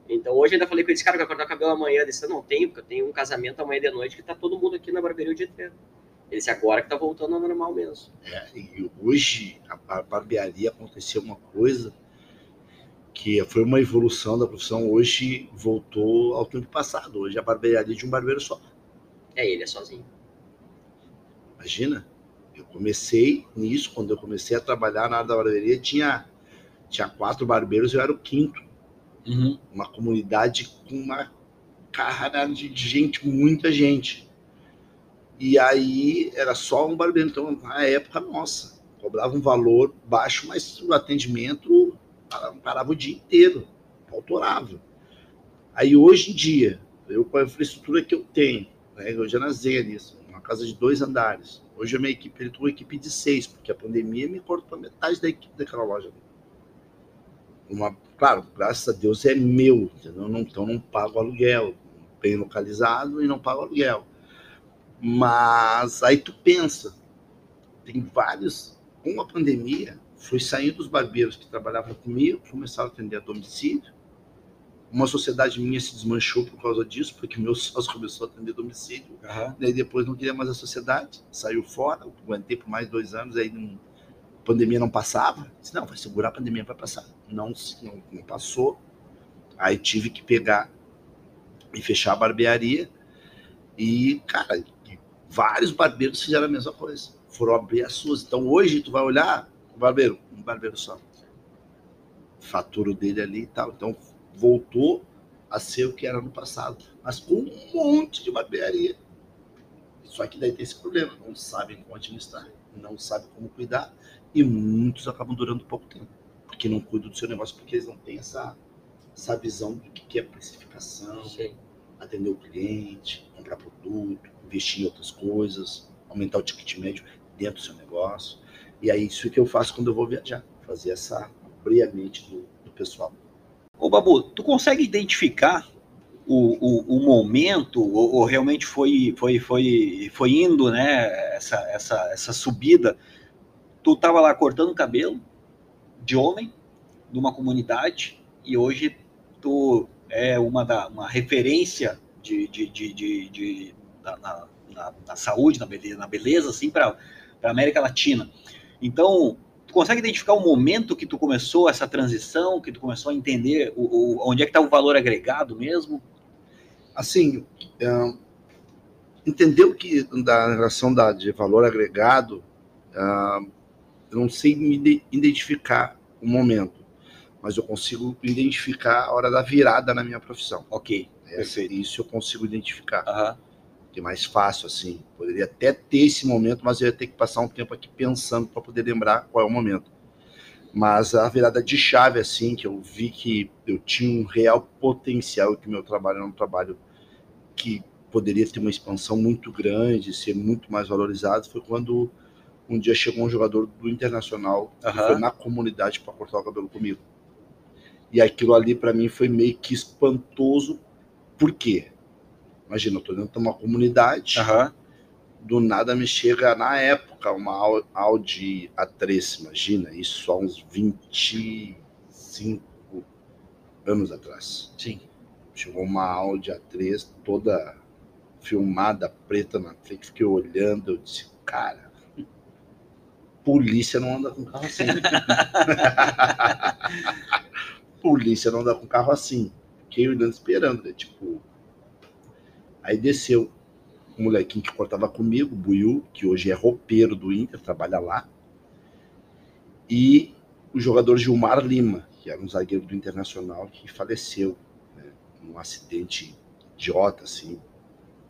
Então hoje eu ainda falei com ele, disse, cara, eu quero cortar o cabelo amanhã. Ele disse, eu não tenho, porque eu tenho um casamento amanhã de noite que tá todo mundo aqui na barbearia o dia inteiro. Ele disse, agora que tá voltando ao normal mesmo. É, e hoje, a, barbearia aconteceu uma coisa que foi uma evolução da profissão. Hoje voltou ao tempo passado. Hoje a barbearia é de um barbeiro só. É ele, é sozinho. Imagina, eu comecei nisso, quando eu comecei a trabalhar na área da barbearia, tinha, tinha quatro barbeiros e eu era o quinto. Uma comunidade com uma carrada de gente, muita gente. E aí era só um barbeiro. Então, na época, nossa, cobrava um valor baixo, mas o atendimento parava, parava o dia inteiro, autorava. Aí hoje em dia, eu com a infraestrutura que eu tenho, né, eu já nasci nisso, uma casa de dois andares. Hoje a minha equipe, ele tem uma equipe de seis, porque a pandemia me cortou metade da equipe daquela loja. Uma, claro, graças a Deus é meu, entendeu? Então não pago aluguel, bem localizado e não pago aluguel. Mas aí tu pensa, tem vários, com a pandemia, foi saindo os barbeiros que trabalhavam comigo, começaram a atender a domicílio. Uma sociedade minha se desmanchou por causa disso, porque meu sócio começou a atender domicílio. Daí depois não queria mais a sociedade, saiu fora, aguentei por mais dois anos, aí não, a pandemia não passava. Disse, não, vai segurar a pandemia, vai passar. Não, não, não passou. Aí tive que pegar e fechar a barbearia. E, cara, vários barbeiros fizeram a mesma coisa. Foram abrir as suas. Então hoje tu vai olhar, o barbeiro, um barbeiro só. Fatura o dele ali e tal. Então voltou a ser o que era no passado. Mas com um monte de barbearia. Só que daí tem esse problema. Não sabem como administrar, não sabem como cuidar. E muitos acabam durando pouco tempo. Porque não cuidam do seu negócio, porque eles não têm essa, essa visão do que é precificação, Sim. Atender o cliente, comprar produto, investir em outras coisas, aumentar o ticket médio dentro do seu negócio. E é isso que eu faço quando eu vou viajar, fazer essa abrir a mente do, do pessoal. Ô, Babu, tu consegue identificar o, o, o momento, ou, ou realmente foi, foi, foi, foi indo, né, essa, essa, essa subida? Tu tava lá cortando cabelo de homem, numa comunidade, e hoje tu é uma, da, uma referência de, de, de, de, de- na, na- na- na saúde, na beleza, na beleza assim, para a América Latina. Então, tu consegue identificar o momento que tu começou essa transição, que tu começou a entender o, o- onde é que está o valor agregado mesmo? Assim, ahn, entendeu que da relação da, de valor agregado, ah, eu não sei me ide- identificar o momento, mas eu consigo identificar a hora da virada na minha profissão. Ok. É, Perfeito. Isso eu consigo identificar. Aham. Que é mais fácil, assim. Poderia até ter esse momento, mas eu ia ter que passar um tempo aqui pensando para poder lembrar qual é o momento. Mas a virada de chave, assim, que eu vi que eu tinha um real potencial, que o meu trabalho era um trabalho que poderia ter uma expansão muito grande, ser muito mais valorizado, foi quando um dia chegou um jogador do Internacional, que Aham. foi na comunidade para cortar o cabelo comigo. E aquilo ali para mim foi meio que espantoso. Por quê? Imagina, eu tô dentro de uma comunidade, Aham. do nada me chega, na época, uma Au- Audi A3, imagina, isso há uns 25 anos atrás. Sim. Chegou uma Audi A3 toda filmada, preta na frente, fiquei olhando, eu disse, cara, polícia não anda com carro assim. polícia não anda com carro assim. Fiquei olhando, esperando, né? Tipo. Aí desceu um molequinho que cortava comigo, Buiu, que hoje é roupeiro do Inter, trabalha lá. E o jogador Gilmar Lima, que era um zagueiro do Internacional, que faleceu né, num acidente idiota, assim.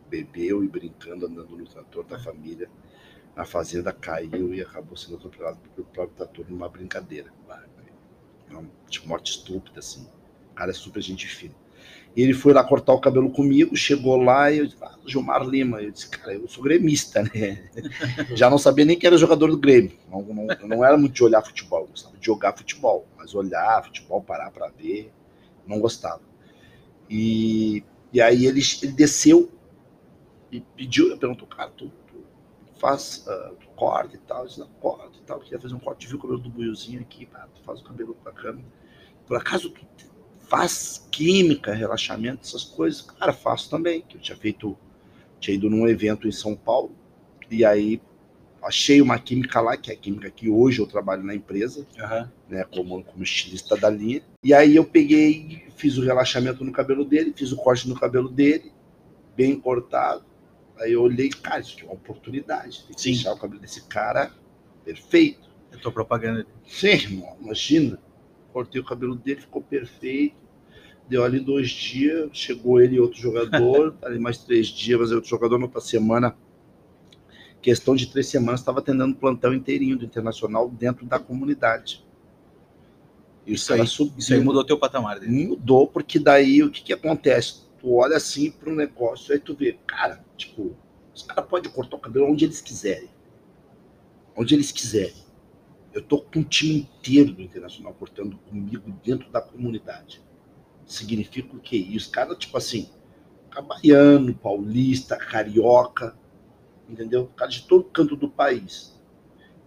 Bebeu e brincando, andando no trator da família. Na fazenda caiu e acabou sendo atropelado pelo próprio trator numa brincadeira. É tipo, morte estúpida, assim. O cara é super gente fina. Ele foi lá cortar o cabelo comigo, chegou lá e eu disse, ah, Gilmar Lima. Eu disse, cara, eu sou gremista, né? Já não sabia nem que era jogador do Grêmio. Não, não, não era muito de olhar futebol, eu gostava de jogar futebol. Mas olhar futebol, parar para ver, não gostava. E, e aí ele, ele desceu e pediu, eu perguntou, cara, tu faz uh, tu corta e tal? Disse, não, corta e tal. Queria fazer um corte, viu o cabelo do buiozinho aqui, pá, tu faz o cabelo bacana. Por acaso tu faz química, relaxamento, essas coisas? Cara, faço também. Que eu tinha feito, tinha ido num evento em São Paulo, e aí achei uma química lá, que é a química que hoje eu trabalho na empresa, Aham. né, como, como estilista da linha. E aí eu peguei, fiz o relaxamento no cabelo dele, fiz o corte no cabelo dele, bem cortado. Aí eu olhei, cara, isso aqui é uma oportunidade. Tem que Sim. deixar o cabelo desse cara perfeito. Eu tô propaganda. Sim, irmão, imagina. Cortei o cabelo dele, ficou perfeito. Deu ali dois dias, chegou ele e outro jogador, ali mais três dias, mas outro jogador na outra semana. Questão de três semanas, estava atendendo o plantão inteirinho do Internacional dentro da comunidade. Isso aí. Isso aí mudou teu patamar. Dele. Mudou, porque daí o que, que acontece? Tu olha assim para um negócio, aí tu vê, cara, tipo, os caras podem cortar o cabelo onde eles quiserem. Onde eles quiserem. Eu tô com um time inteiro do Internacional cortando comigo dentro da comunidade. Significa o quê? E os caras, tipo assim, cabaiano, paulista, carioca, entendeu? Cara de todo canto do país.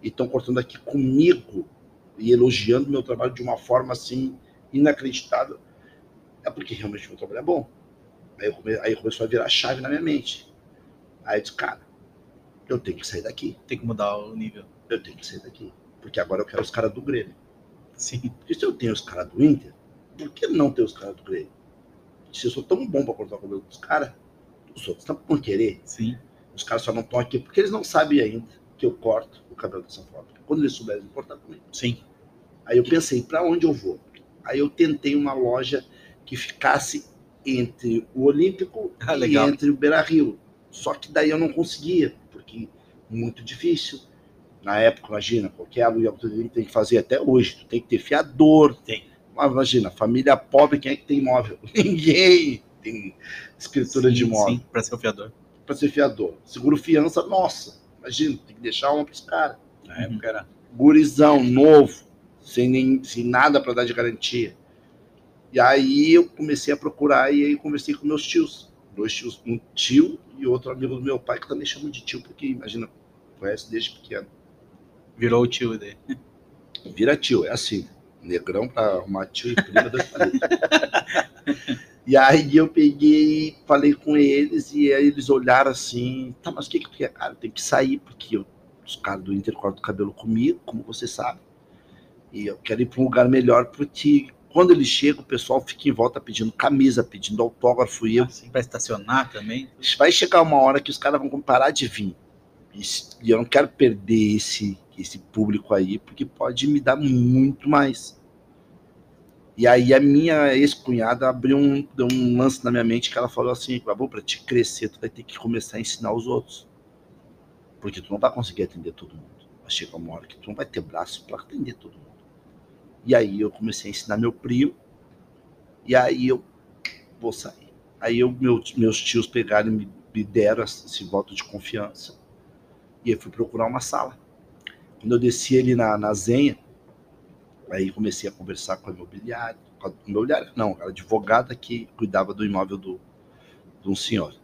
E estão cortando aqui comigo e elogiando meu trabalho de uma forma assim inacreditável. É porque realmente meu trabalho é bom. Aí, come- aí começou a virar chave na minha mente. Aí eu disse, cara, eu tenho que sair daqui. Tem que mudar o nível. Eu tenho que sair daqui. Porque agora eu quero os caras do Grêmio. Sim. Porque se eu tenho os caras do Inter, por que não ter os caras do Grêmio? Se eu sou tão bom para cortar o cabelo dos caras, os outros não vão querer. Sim. Os caras só não estão aqui porque eles não sabem ainda que eu corto o cabelo dessa forma. Quando eles souberem, eles vão cortar comigo. Sim. Aí eu pensei, para onde eu vou? Aí eu tentei uma loja que ficasse entre o Olímpico Ah, e legal. entre o Beira Rio. Só que daí eu não conseguia, porque muito difícil. Na época, imagina, qualquer aluguel que tem que fazer até hoje, tu tem que ter fiador. Tem. Mas imagina, família pobre, quem é que tem imóvel? Ninguém tem escritura de Sim, imóvel Sim, pra ser o fiador. para ser fiador. Seguro fiança, nossa, imagina, tem que deixar uma para os caras. Na época era. Gurizão, novo, sem, nem, sem nada para dar de garantia. E aí eu comecei a procurar e aí conversei com meus tios. Dois tios, um tio e outro amigo do meu pai, que também chamo de tio, porque imagina, conhece desde pequeno. Virou o tio dele. Vira tio, é assim. Negrão para arrumar tio e prima família. E aí eu peguei, falei com eles e aí eles olharam assim, tá, mas o que que tu quer? Cara, tem que sair, porque eu- os caras do Inter cortam o cabelo comigo, como você sabe. E eu quero ir para um lugar melhor porque Quando ele chega, o pessoal fica em volta pedindo camisa, pedindo autógrafo. E eu, Assim, pra estacionar também. vai chegar uma hora que os caras vão parar de vir. E E eu não quero perder esse, esse público aí, porque pode me dar muito mais. E aí a minha ex-cunhada abriu um, deu um lance na minha mente que ela falou assim, Babu, para te crescer, tu vai ter que começar a ensinar os outros. Porque tu não vai conseguir atender todo mundo. Vai chegar uma hora que tu não vai ter braço para atender todo mundo. E aí eu comecei a ensinar meu primo, e aí eu vou sair. Aí eu, meu- meus tios pegaram e me, me deram esse voto de confiança. E eu fui procurar uma sala. Quando eu desci ali na, na Zenha, aí comecei a conversar com a imobiliária, com a imobiliária, não, a advogada que cuidava do imóvel do, de um senhor.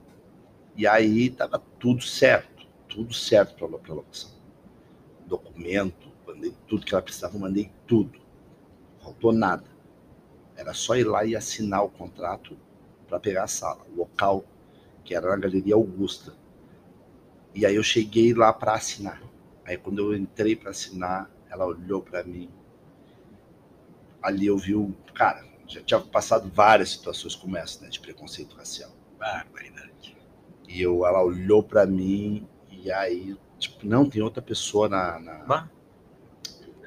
E aí tava tudo certo, tudo certo para a locação. Documento, mandei tudo que ela precisava, mandei tudo. Faltou nada. Era só ir lá e assinar o contrato para pegar a sala, o local, que era na Galeria Augusta. E aí eu cheguei lá para assinar. Aí quando eu entrei para assinar, ela olhou para mim. Ali eu vi o. Cara, já tinha passado várias situações como essa, né? De preconceito racial. Barbaridade. E eu, ela olhou para mim e aí, tipo, não, tem outra pessoa na. na... Bah.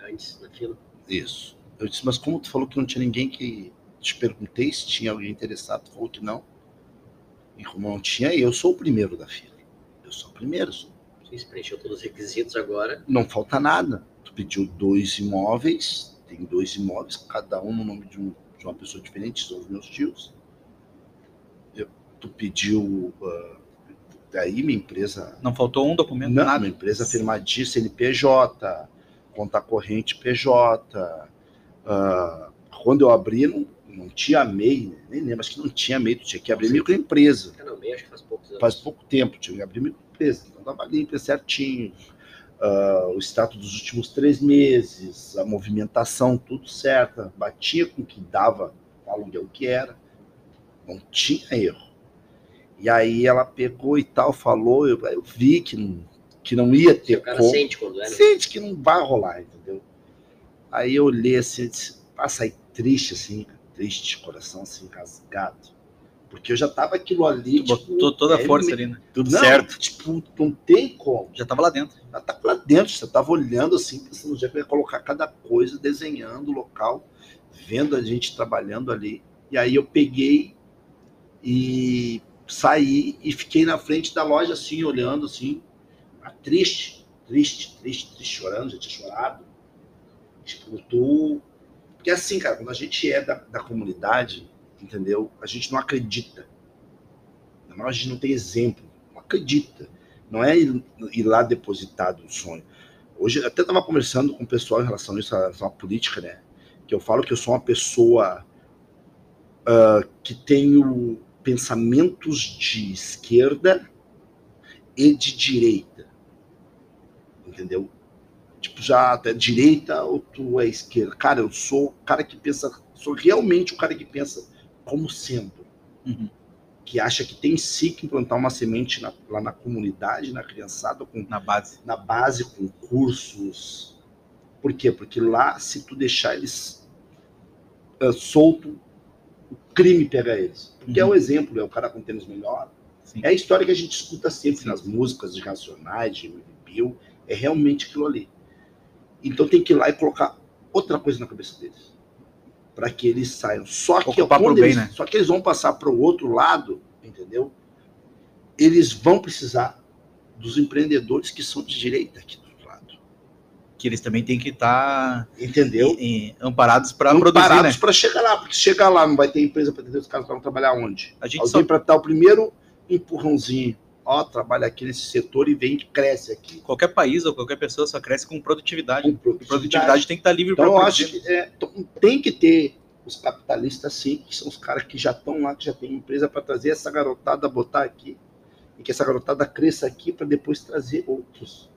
Antes, na fila. Isso. Eu disse, mas como tu falou que não tinha ninguém que. Te perguntei se tinha alguém interessado, tu falou que não. E como não tinha, eu sou o primeiro da fila. Eu sou o primeiro. sou se preencheu todos os requisitos agora. não falta nada. Tu pediu dois imóveis, tem dois imóveis, cada um no nome de, um- de uma pessoa diferente, são os meus tios. Eu- tu pediu. ah, daí minha empresa. Não faltou um documento, Não, nada. minha empresa afirmativa, CNPJ, conta corrente PJ. Ah, quando eu abri, não, não tinha MEI, nem lembro, acho que não tinha MEI, tu tinha que abrir microempresa não, meio acho que faz poucos anos. faz pouco tempo, tinha que abrir microempresa, então estava limpo, certinho. Ah, o status dos últimos três meses, a movimentação, tudo certo, batia com o que dava o aluguel que era, não tinha erro. E aí ela pegou e tal, falou, eu, eu vi que não, que não ia ter o cara como. sente quando é, né? Sente que não vai rolar, entendeu? Aí eu olhei assim, eu disse, ah, saí triste, assim, triste, coração assim, rasgado. Porque eu já tava aquilo ali. Tu botou toda a é, força me- ali, né? Tudo não, certo. Tipo, não tem como. Já tava lá dentro. Ela tá lá dentro, você tava olhando assim, pensando já que eu ia colocar cada coisa, desenhando o local, vendo a gente trabalhando ali. E aí eu peguei e saí e fiquei na frente da loja assim, olhando assim, ah, triste, triste, triste, triste, chorando, já tinha chorado. Tô... Porque assim, cara, quando a gente é da, da comunidade, entendeu? A gente não acredita. Não, a gente não tem exemplo, não acredita. Não é ir, ir lá depositar um sonho. Hoje, até estava conversando com o pessoal em relação a isso, a à política, né? Que eu falo que eu sou uma pessoa ah, que tenho pensamentos de esquerda e de direita. Entendeu? Tipo, já até direita ou tu é esquerda. Cara, eu sou o cara que pensa, sou realmente o cara que pensa como centro Uhum. que acha que tem sim que implantar uma semente na- lá na comunidade, na criançada, com, Na base. na base, com cursos. Por quê? Porque lá, se tu deixar eles ah, solto, o crime pega eles. Porque é Uhum. o exemplo, é o cara com tênis melhor. Sim. É a história que a gente escuta sempre Sim. nas músicas de Racionais, de Bill, é realmente aquilo ali. Então tem que ir lá e colocar outra coisa na cabeça deles. Para que eles saiam. Só que, quando bem, eles, né? só que eles vão passar para o outro lado, entendeu? Eles vão precisar dos empreendedores que são de direita aqui do outro lado. Que eles também têm que estar Entendeu? amparados para produzir, né? parados para chegar lá, porque chegar lá não vai ter empresa para atender os caras vão trabalhar onde? A gente Alguém só, para dar o primeiro empurrãozinho. Ó, trabalha aqui nesse setor e vem que cresce aqui. qualquer país ou qualquer pessoa só cresce com produtividade. Com E produtividade. produtividade tem que estar livre Então eu para acho que é, então, tem que ter os capitalistas sim, que são os caras que já estão lá, que já tem empresa para trazer essa garotada, botar aqui, e que essa garotada cresça aqui para depois trazer outros.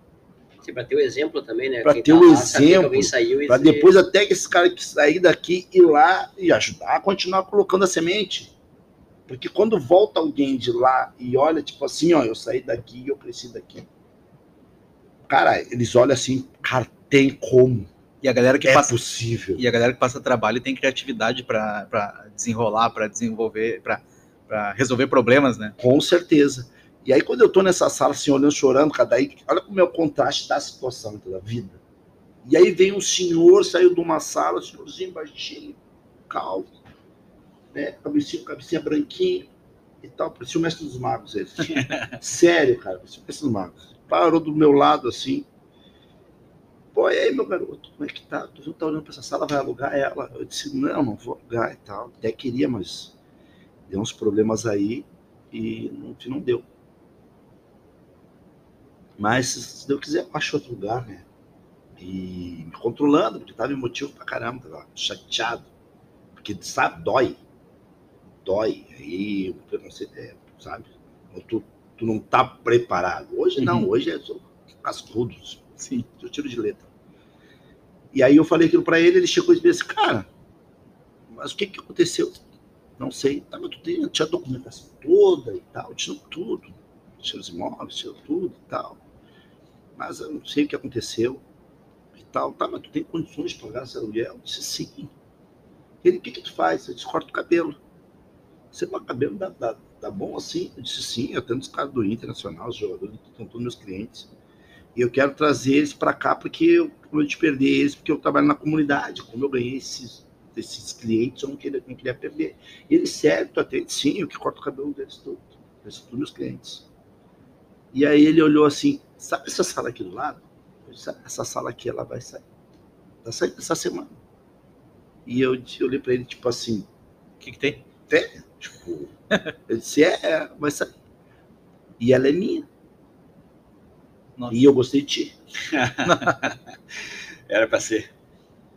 Sim, pra ter o exemplo também, né? Pra Quem ter tá o lá, exemplo, e Para depois até que esse cara que sair daqui ir lá e ajudar a continuar colocando a semente. Porque quando volta alguém de lá e olha, tipo assim, ó, eu saí daqui e eu cresci daqui. Cara, eles olham assim, cara, tem como. E a galera que é passa possível. e a galera que passa trabalho tem criatividade para desenrolar, para desenvolver, para resolver problemas, né? Com certeza. E aí, quando eu tô nessa sala, assim, olhando, chorando, cada aí, olha como é o contraste da situação, da vida. E aí vem um senhor, saiu de uma sala, senhorzinho baixinho, calvo, né? Cabecinha, cabecinha branquinha e tal. Parecia o mestre dos magos, ele. Sério, cara, parecia o mestre dos magos. Parou do meu lado, assim. Pô, e aí, meu garoto, como é que tá? Tu tá olhando pra essa sala, vai alugar ela? Eu disse, não, não vou alugar e tal. Até queria, mas deu uns problemas aí e não, não deu. Mas se Deus quiser, eu acho outro lugar, né? E me controlando, porque tava emotivo pra caramba, tava chateado. Porque, sabe, dói. Dói. Aí o preconceito é, sabe? Tu, tu não tá preparado. Hoje não, Uhum. hoje é só cascudo. Sim. Eu tiro de letra. E aí eu falei aquilo pra ele, ele chegou e disse, cara, mas o que que aconteceu? Não sei. Tá, mas tu tem, tinha a documentação toda e tal, tinha tudo. Tinha os imóveis, tinha tudo e tal. Mas eu não sei o que aconteceu e tal. Tá, mas tu tem condições de pagar esse aluguel? Eu disse, sim. Ele, o que que tu faz? Eu disse, corta o cabelo. Você o cabelo, dá, dá, dá bom assim? Eu disse, sim, eu tenho os caras do Internacional, os jogadores, são todos meus clientes. E eu quero trazer eles para cá porque eu não de perder eles, porque eu trabalho na comunidade. Como eu ganhei esses, esses clientes, eu não queria, não queria perder. E ele, sério, tu atende? Sim, eu que corto o cabelo deles todos. Eles são todos meus clientes. E aí ele olhou assim, sabe essa sala aqui do lado? Eu disse, "Ah, essa sala aqui, ela vai sair. Tá saindo essa semana. E eu, eu olhei para ele, tipo assim, O que, que tem? é, tipo, eu disse, é, é, vai sair. E ela é minha. Nossa. E eu gostei de ti. Era pra ser.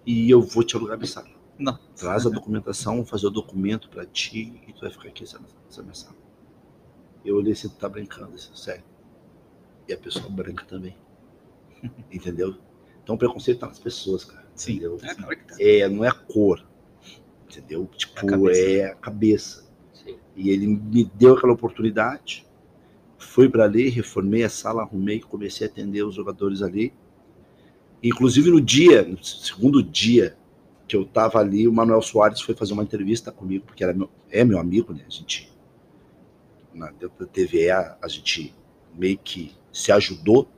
E eu vou te alugar minha sala. Não. Traz a documentação, vou fazer o documento pra ti e tu vai ficar aqui nessa, nessa minha sala. Eu olhei assim, tu tá brincando, isso, sério. E a pessoa branca também. Entendeu? Então o preconceito tá nas pessoas, cara. Sim. Entendeu? É, claro que tá. É, não é a cor. Entendeu? Tipo, A cabeça. é a cabeça. E ele me deu aquela oportunidade. Fui para ali, reformei a sala, arrumei, comecei a atender os jogadores ali. Inclusive no dia, no segundo dia que eu tava ali, o Manuel Soares foi fazer uma entrevista comigo, porque era meu, é meu amigo, né? A gente, na, dentro da TVE, a, a gente meio que se ajudou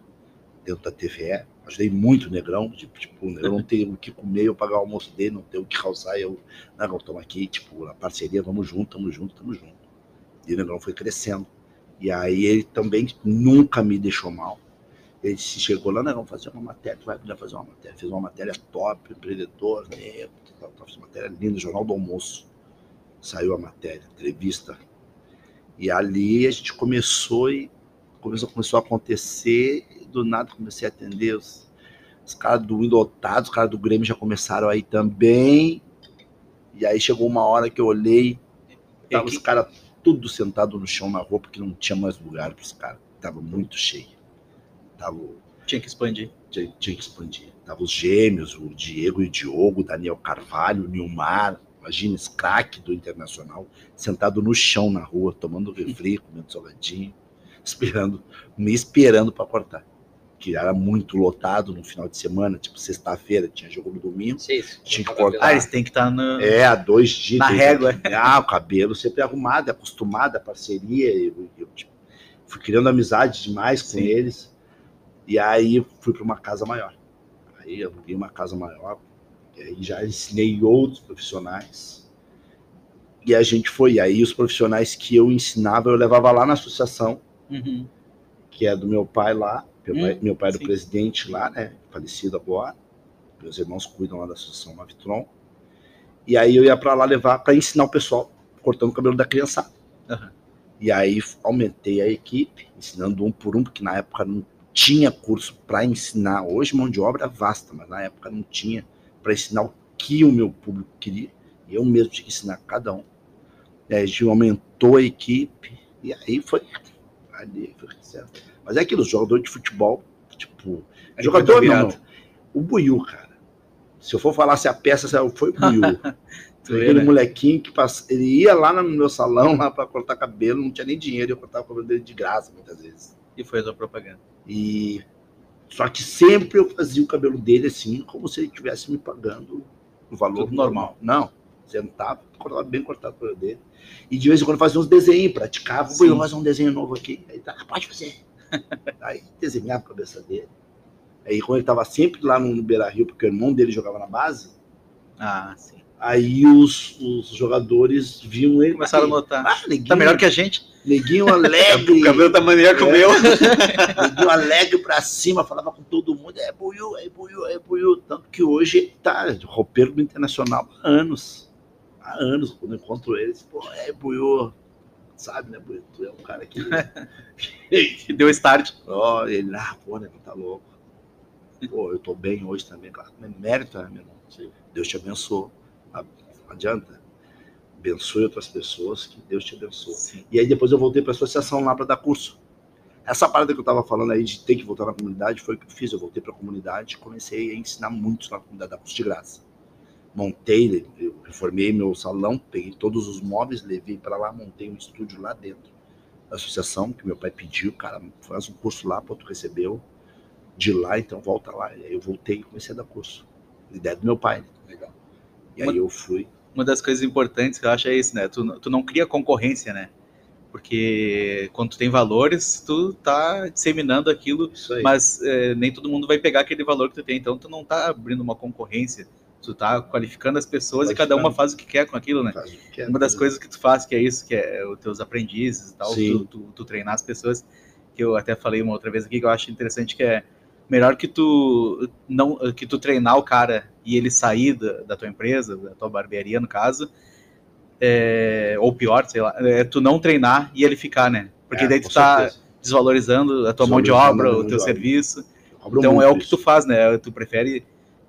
dentro da TVE. Ajudei muito o Negrão, tipo, tipo, eu não tenho o que comer, eu pagar o almoço dele, não tenho o que calçar, eu, Negrão, estamos aqui, tipo, na parceria, vamos junto, tamo junto, tamo junto. E o Negrão foi crescendo. E aí ele também nunca me deixou mal. Ele se chegou lá, Negrão, fazer uma matéria, tu vai poder fazer uma matéria. Fez uma matéria top, empreendedor, né, fez uma matéria linda, Jornal do Almoço. Saiu a matéria, entrevista. E ali a gente começou e começou, começou a acontecer, do nada comecei a atender os, os caras do Indotado, os caras do Grêmio já começaram aí também. E aí chegou uma hora que eu olhei, tava os caras tudo sentado no chão na rua, porque não tinha mais lugar para os caras. Tava muito cheio. Tava, Tinha que expandir. tinha, tinha que expandir. Tava os gêmeos, o Diego e o Diogo, o Daniel Carvalho, o Nilmar, imagina esse craque do Internacional, sentado no chão na rua, tomando refri, comendo salgadinho, esperando, me esperando para cortar. Que era muito lotado no final de semana, tipo sexta-feira, tinha jogo no domingo. Sim. Tinha que cortar. Ah, eles têm que estar no. É, há dois dias. Na régua. dias. Ah, o cabelo sempre arrumado, acostumado, a parceria. Eu, eu, tipo, fui criando amizade demais com Sim. eles. E aí fui para uma casa maior. Aí eu aluguei uma casa maior. E aí já ensinei outros profissionais. E a gente foi. E aí os profissionais que eu ensinava, eu levava lá na associação, Uhum. que é do meu pai lá. Meu pai, Hum, meu pai do sim. presidente lá, né? Falecido agora. Meus irmãos cuidam lá da associação Mavitron. E aí eu ia para lá levar para ensinar o pessoal cortando o cabelo da criançada. Aham. E aí aumentei a equipe, ensinando um por um, porque na época não tinha curso para ensinar. Hoje mão de obra é vasta, mas na época não tinha para ensinar o que o meu público queria. E eu mesmo tinha que ensinar cada um. E aí a gente aumentou a equipe e aí foi foi certo. Mas é aquilo, jogador de futebol, tipo, Aí jogador não, não. O Buiu, cara. Se eu for falar se a peça foi o Buiu. Aquele né? molequinho que passa, ele ia lá no meu salão lá para cortar cabelo, não tinha nem dinheiro, eu cortava o cabelo dele de graça muitas vezes. E foi a propaganda. E Só que sempre eu fazia o cabelo dele assim, como se ele estivesse me pagando o valor Tudo normal. Não, sentava, cortava bem cortado o dele. E de vez em quando fazia uns desenhos, praticava, Sim. vou fazer um desenho novo aqui. Aí tá, pode fazer. Aí desenhava a cabeça dele. Aí quando ele tava sempre lá no Beira Rio, porque o irmão dele jogava na base, Ah, sim. aí os, os jogadores viam ele. Começaram a aí, notar. Ah, neguinho, Tá melhor que a gente. neguinho alegre. O cabelo tá maneiro que o É. meu. Neguinho alegre pra cima, falava com todo mundo, é Buiu, é Buiu, é Buiu. Tanto que hoje tá roupeiro do Internacional há anos. Há anos, quando eu encontro eles, pô, é Buiu. Sabe, né, Buiu? Tu é um cara que... Que deu start. Ó, ele, ah, pô, né, tá louco. Pô, eu tô bem hoje também, claro. Mas Mérito, né, meu irmão? Deus te abençoe. Ah, Não adianta. Abençoe outras pessoas, que Deus te abençoe. Sim. E aí depois eu voltei para a associação lá para dar curso. Essa parada que eu estava falando aí de ter que voltar na comunidade foi o que eu fiz. Eu voltei para a comunidade e comecei a ensinar muitos na comunidade, dar curso de graça. Montei, eu reformei meu salão, peguei todos os móveis, levei para lá, montei um estúdio lá dentro da associação, que meu pai pediu, cara, faz um curso lá, pô, tu recebeu de lá, então volta lá. Eu voltei e comecei a dar curso. Ideia do meu pai, né? Legal. E aí eu fui. Uma das coisas importantes que eu acho é isso, né? Tu, tu não cria concorrência, né? Porque quando tu tem valores, tu tá disseminando aquilo, mas é, nem todo mundo vai pegar aquele valor que tu tem. Então tu não tá abrindo uma concorrência. Tu tá qualificando as pessoas e cada uma faz o que quer com aquilo, né? Quer, Uma das coisas que tu faz, que é isso, que é os teus aprendizes e tal, tu, tu, tu treinar as pessoas, que eu até falei uma outra vez aqui, que eu acho interessante, que é melhor que tu não que tu treinar o cara e ele sair da, da tua empresa, da tua barbearia, no caso, é, ou pior, sei lá, é tu não treinar e ele ficar, né? Porque É, daí tu tá certeza. desvalorizando a tua mão de obra, o teu serviço. Então é o que tu faz, né? Tu prefere.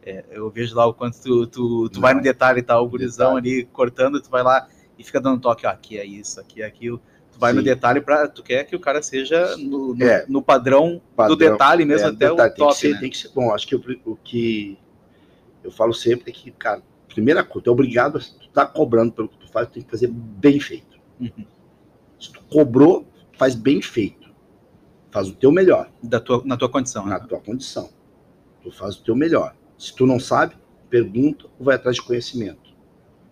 É, eu vejo lá o quanto tu, tu, tu vai no detalhe e tal, o gurizão Detalhe. ali cortando, tu vai lá e fica dando toque, ó, aqui é isso, aqui é aquilo. Tu vai no Sim. detalhe pra. Tu quer que o cara seja no, no, É. no padrão, do Padrão, detalhe mesmo É, até detalhe, o tem top, que ser, né? tem que ser bom. Acho que o, o que eu falo sempre é que, cara, primeira coisa, tu é obrigado, a- tu tá cobrando pelo que tu faz, tu tem que fazer bem feito. Uhum. Se tu cobrou, faz bem feito. Faz o teu melhor, Da tua, na tua condição. na Né? tua condição. Tu faz o teu melhor. Se tu não sabe, pergunta ou vai atrás de conhecimento.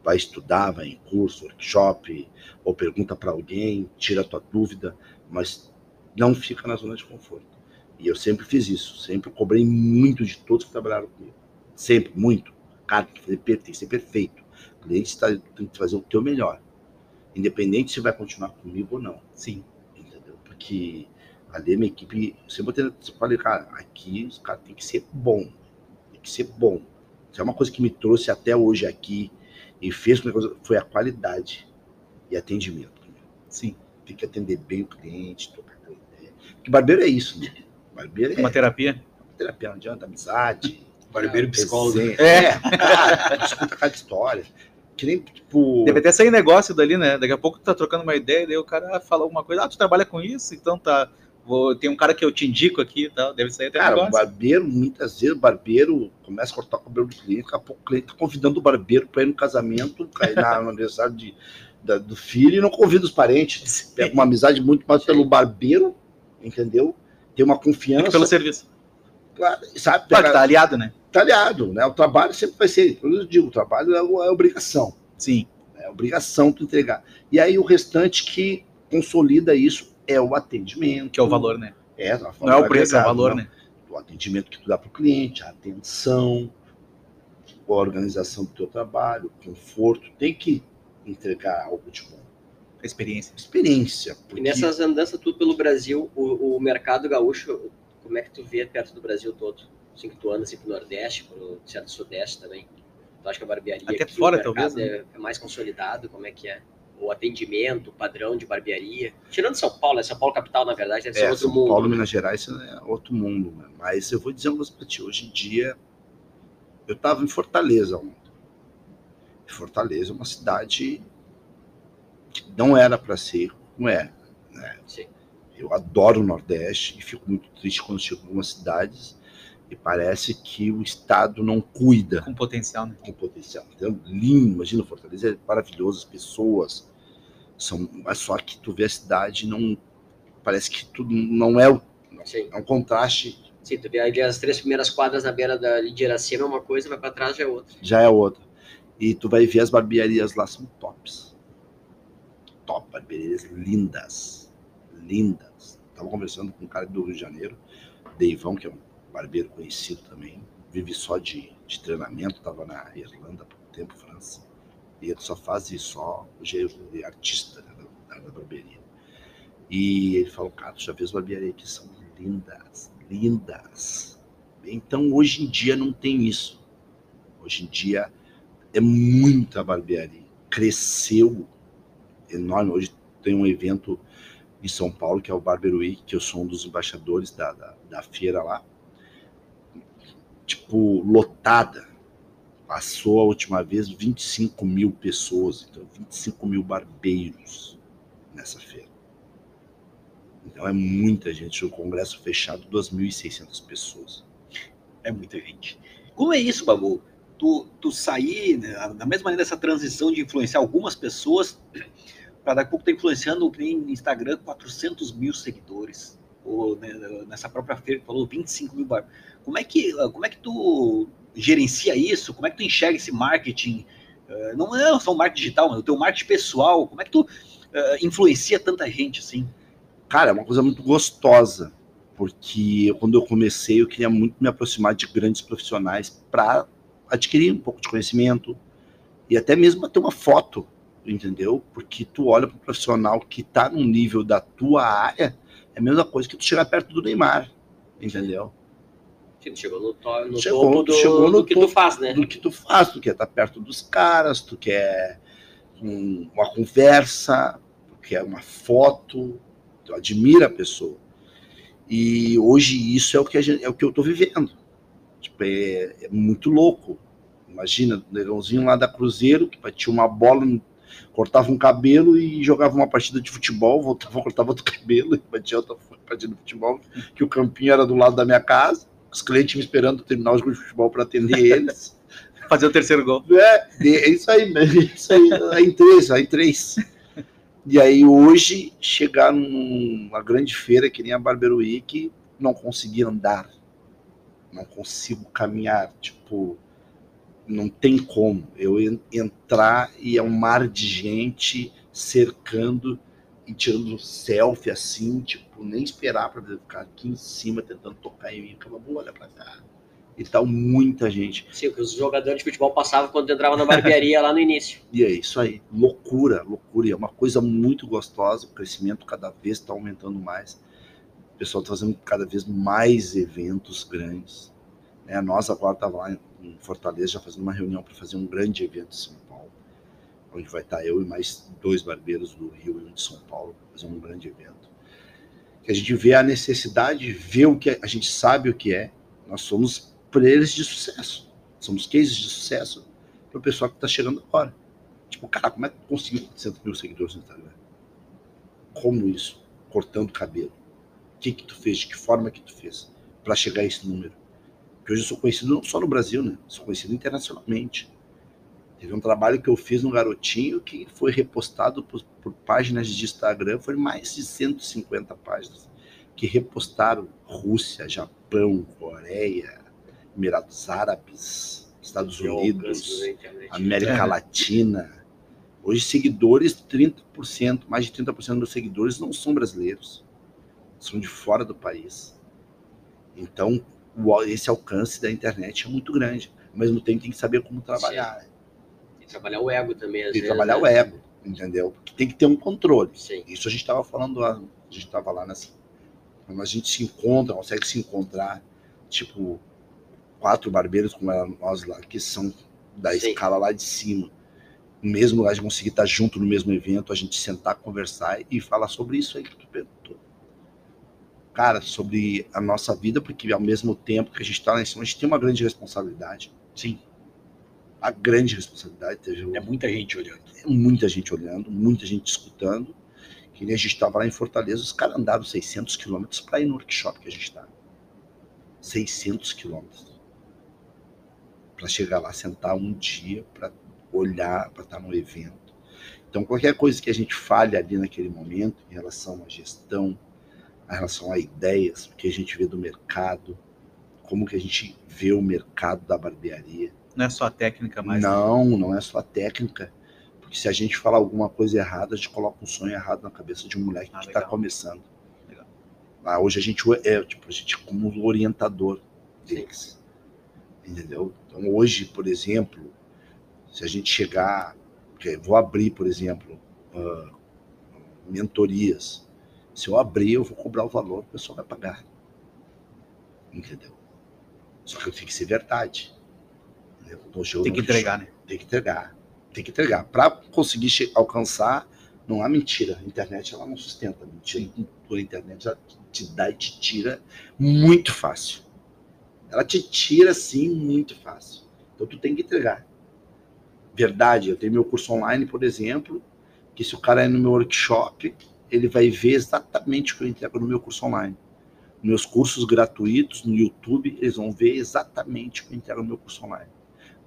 Vai estudar, vai em curso, workshop, ou pergunta para alguém, tira a tua dúvida, mas não fica na zona de conforto. E eu sempre fiz isso, sempre cobrei muito de todos que trabalharam comigo. Sempre, muito. Cara, tem que, fazer, tem que ser perfeito. O cliente tá, tem que fazer o teu melhor. Independente se vai continuar comigo ou não Sim. entendeu? Porque ali a minha equipe, sempre botei, eu falei, cara, aqui os caras tem que ser bom, que ser bom. Isso é uma coisa que me trouxe até hoje aqui e fez com que a coisa- foi a qualidade e atendimento. Sim. Tem que atender bem o cliente, trocar ideia. Porque barbeiro é isso, né? Barbeiro é Uma terapia. terapia, não adianta, amizade. Barbeiro e psicólogo. resenha. É. cara, escuta cada história. Que nem, tipo... Deve até sair negócio dali, né? Daqui a pouco tu tá trocando uma ideia, daí o cara fala alguma coisa, ah, tu trabalha com isso, então tá. Vou, tem um cara que eu te indico aqui e tal. Deve sair até Cara, o negócio. barbeiro, muitas vezes, o barbeiro começa a cortar o cabelo do cliente, daqui a pouco o cliente tá convidando o barbeiro para ir no casamento, cair na, no aniversário de, da- do filho e não convida os parentes. Pega uma amizade muito mais pelo barbeiro, entendeu? Tem uma É confiança, pelo serviço. claro, sabe? Claro tá aliado, né? tá aliado, né? O trabalho sempre vai ser, eu digo, o trabalho é, é obrigação, Sim. é obrigação tu entregar. E aí o restante que consolida isso é o atendimento. Que é o valor, né? É, Não é o preço, é o valor, né? o atendimento que tu dá para o cliente, a atenção, a organização do teu trabalho, o conforto, tem que entregar algo de bom. A experiência. Experiência. E Porque, nessas andanças tudo pelo Brasil, o, o mercado gaúcho, como é que tu vê perto do Brasil todo? Assim que tu anda assim pro Nordeste, pro certo Sudeste também. Tu acha que a barbearia Até aqui, fora, talvez, né? é, é mais consolidado? Como é que é? O atendimento, o padrão de barbearia. Tirando São Paulo, né? São Paulo capital, na verdade, deve ser é, outro São mundo. Paulo, Minas Gerais isso é outro mundo. né? Mas eu vou dizer uma coisa para ti. Hoje em dia, eu estava em Fortaleza ontem. Fortaleza é uma cidade que não era para ser, não é. Sim. Eu adoro o Nordeste e fico muito triste quando chego em algumas cidades e parece que o Estado não cuida Com potencial, né? com potencial. Então, lindo, imagina Fortaleza é maravilhoso, as pessoas são, mas só que tu vê a cidade não parece que tudo não é o Sim. é um contraste Sim, tu vê ali as três primeiras quadras na beira da de Iracema é uma coisa, vai para trás já é outra. Já é outra. E tu vai ver as barbearias lá, são tops. Top, barbearias lindas. Lindas. Tava conversando com um cara do Rio de Janeiro, Deivão, que é um barbeiro conhecido também. Vive só de, de treinamento, tava na Irlanda há pouco tempo, França. E ele só faz isso, só ele é artista né, da, da barbearia. E ele falou, cara, já viu as barbearias que são lindas, lindas. Então hoje em dia não tem isso. Hoje em dia é muita barbearia. Cresceu enorme. Hoje tem um evento em São Paulo, que é o Barber Week, que eu sou um dos embaixadores da, da, da feira lá. Tipo, lotada. Passou a última vez 25 mil pessoas, então 25 mil barbeiros nessa feira. Então é muita gente. O congresso fechado, 2.600 pessoas. É muita gente. Como é isso, Babu? Tu, tu sair, né, da mesma maneira, dessa transição de influenciar algumas pessoas, para daqui a pouco tá influenciando no Instagram 400 mil seguidores. Ou né, nessa própria feira falou 25 mil bar. Como é que como é que tu gerencia isso? Como é que tu enxerga esse marketing? Uh, não é só o marketing digital, mas o teu marketing pessoal. Como é que tu uh, influencia tanta gente assim? Cara, é uma coisa muito gostosa, porque quando eu comecei eu queria muito me aproximar de grandes profissionais para adquirir um pouco de conhecimento e até mesmo ter uma foto, entendeu? Porque tu olha para um profissional que está no nível da tua área, é a mesma coisa que tu chegar perto do Neymar, entendeu? Chegou no, to no chegou, topo do, chegou no do que topo tu faz, né? Do que tu faz, tu quer estar tá perto dos caras, tu quer um, uma conversa, tu quer uma foto, tu admira a pessoa. E hoje isso é o que, a gente, é o que eu estou vivendo. Tipo, é, é, muito louco. Imagina, o negãozinho lá da Cruzeiro, que batia uma bola, cortava um cabelo e jogava uma partida de futebol, voltava, cortava outro cabelo e batia outra partida de futebol, que o campinho era do lado da minha casa, os clientes me esperando terminar o jogo de futebol para atender eles. Fazer o terceiro gol. É, é isso aí, é isso aí, aí três, aí três. E aí hoje, chegar numa grande feira que nem a Barber Week, não conseguir andar. Não consigo caminhar, tipo, não tem como. Eu entrar e é um mar de gente cercando e tirando selfie assim, tipo, nem esperar para ficar aqui em cima tentando tocar em mim. Acaba, olha para cá e tal, muita gente. Sim, que os jogadores de futebol passavam quando entrava na barbearia lá no início. E é isso aí, loucura, loucura. E é uma coisa muito gostosa, o crescimento cada vez está aumentando mais. O pessoal está fazendo cada vez mais eventos grandes. É, nós agora estava lá em Fortaleza já fazendo uma reunião para fazer um grande evento Paulo, onde vai estar eu e mais dois barbeiros do Rio e um de São Paulo, fazer um grande evento. Que a gente vê a necessidade, vê o que a gente sabe o que é. Nós somos players de sucesso. Somos cases de sucesso para o pessoal que está chegando agora. Tipo, cara, como é que conseguiu 400 mil seguidores no Instagram? Como isso? Cortando cabelo. O que que tu fez? De que forma que tu fez para chegar a esse número? Porque hoje eu sou conhecido não só no Brasil, né? Sou conhecido internacionalmente. Teve um trabalho que eu fiz no Garotinho que foi repostado por, por páginas de Instagram, foi mais de 150 páginas que repostaram Rússia, Japão, Coreia, Emirados Árabes, Estados Unidos, América é. Latina. Hoje, seguidores, 30%, mais de 30% dos seguidores não são brasileiros, são de fora do país. Então, esse alcance da internet é muito grande. Ao mesmo tempo, tem que saber como trabalhar. Que trabalhar o ego também. Tem que trabalhar né? o ego, entendeu? Porque tem que ter um controle. Sim. Isso a gente estava falando, a gente estava lá nessa. Quando a gente se encontra, consegue se encontrar, tipo, quatro barbeiros como nós lá, que são da Sim. escala lá de cima. Mesmo lugar de conseguir estar junto no mesmo evento, a gente sentar, conversar e falar sobre isso aí que tu perguntou. Cara, sobre a nossa vida, porque ao mesmo tempo que a gente está lá em cima, a gente tem uma grande responsabilidade. Sim. A grande responsabilidade. É muita gente olhando. É muita gente olhando, muita gente escutando. Que nem a gente estava lá em Fortaleza, os caras andaram 600 quilômetros para ir no workshop que a gente está. 600 quilômetros para chegar lá, sentar um dia, para olhar, para estar no evento. Então, qualquer coisa que a gente fale ali naquele momento, em relação à gestão, em relação a ideias, o que a gente vê do mercado, como que a gente vê o mercado da barbearia. Não é só a técnica, mas. Não, não é só a técnica. Porque se a gente falar alguma coisa errada, a gente coloca um sonho errado na cabeça de um moleque Ah, que está começando. Legal. Ah, hoje a gente é, tipo, a gente é como orientador deles. Entendeu? Então hoje, por exemplo, se a gente chegar, vou abrir, por exemplo, ah, mentorias. Se eu abrir, eu vou cobrar o valor, o pessoal vai pagar. Entendeu? Só que tem que ser verdade. Então, eu Tem não- que entregar, né? tem que entregar. Tem que entregar. Para conseguir alcançar, não há mentira. A internet ela não sustenta. Mentira a internet ela te dá e te tira muito fácil. Ela te tira assim muito fácil. Então tu tem que entregar. Verdade, eu tenho meu curso online, por exemplo, que se o cara é no meu workshop, ele vai ver exatamente o que eu entrego no meu curso online. Meus cursos gratuitos no YouTube, eles vão ver exatamente o que eu entrego no meu curso online.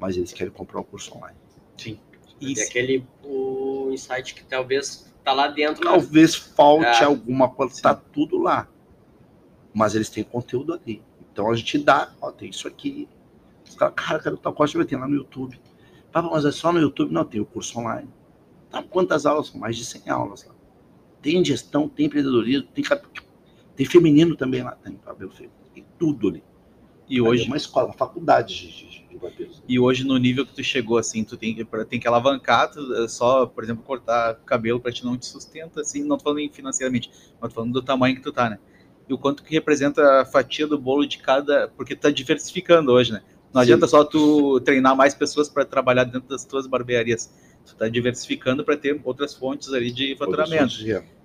Mas eles querem comprar o curso online. Sim. E Isso. aquele o insight que talvez tá lá dentro. né? Talvez falte É. alguma coisa, tá tudo lá. Mas eles têm conteúdo ali. Então a gente dá, ó, tem isso aqui. Os caras, cara, cara, tal coisa vai ter lá no YouTube. Papa, mas é só no YouTube? Não, tem o curso online. Tá, quantas aulas? São mais de 100 aulas lá. Tem gestão, tem empreendedorismo, tem, tem feminino também lá, tem tem tudo ali. E É hoje, uma escola, uma faculdade de, de, de barbeiro. e hoje, no nível que tu chegou, assim, tu tem que, tem que alavancar, tu, é só, por exemplo, cortar cabelo pra ti não te sustenta, assim, não tô falando financeiramente, mas tô falando do tamanho que tu tá, né? E o quanto que representa a fatia do bolo de cada. Porque tu tá diversificando hoje, né? Não Sim. adianta só tu treinar mais pessoas para trabalhar dentro das tuas barbearias. Tu tá diversificando para ter outras fontes ali de faturamento.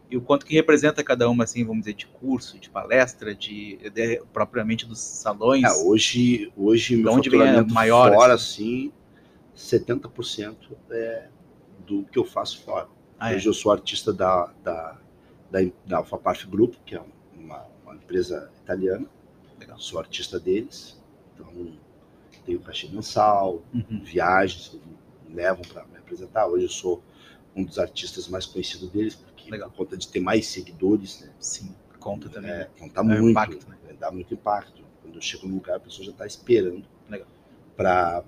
E o quanto que representa cada uma, assim, vamos dizer, de curso, de palestra, de, de- propriamente dos salões. É, hoje, hoje meu onde faturamento maior, fora, assim, 70% é do que eu faço fora. Ah, é. Hoje eu sou artista da, da, da, da Group, que é uma, uma empresa italiana. Legal. Sou artista deles. Então, tenho cachê mensal, Uhum. viagens que me levam para me apresentar. Hoje eu sou um dos artistas mais conhecidos deles, porque Legal. por conta de ter mais seguidores, né? Sim, conta também. É, conta É, muito, impacto, né? é, dá muito impacto. Quando eu chego num lugar, a pessoa já está esperando Legal. para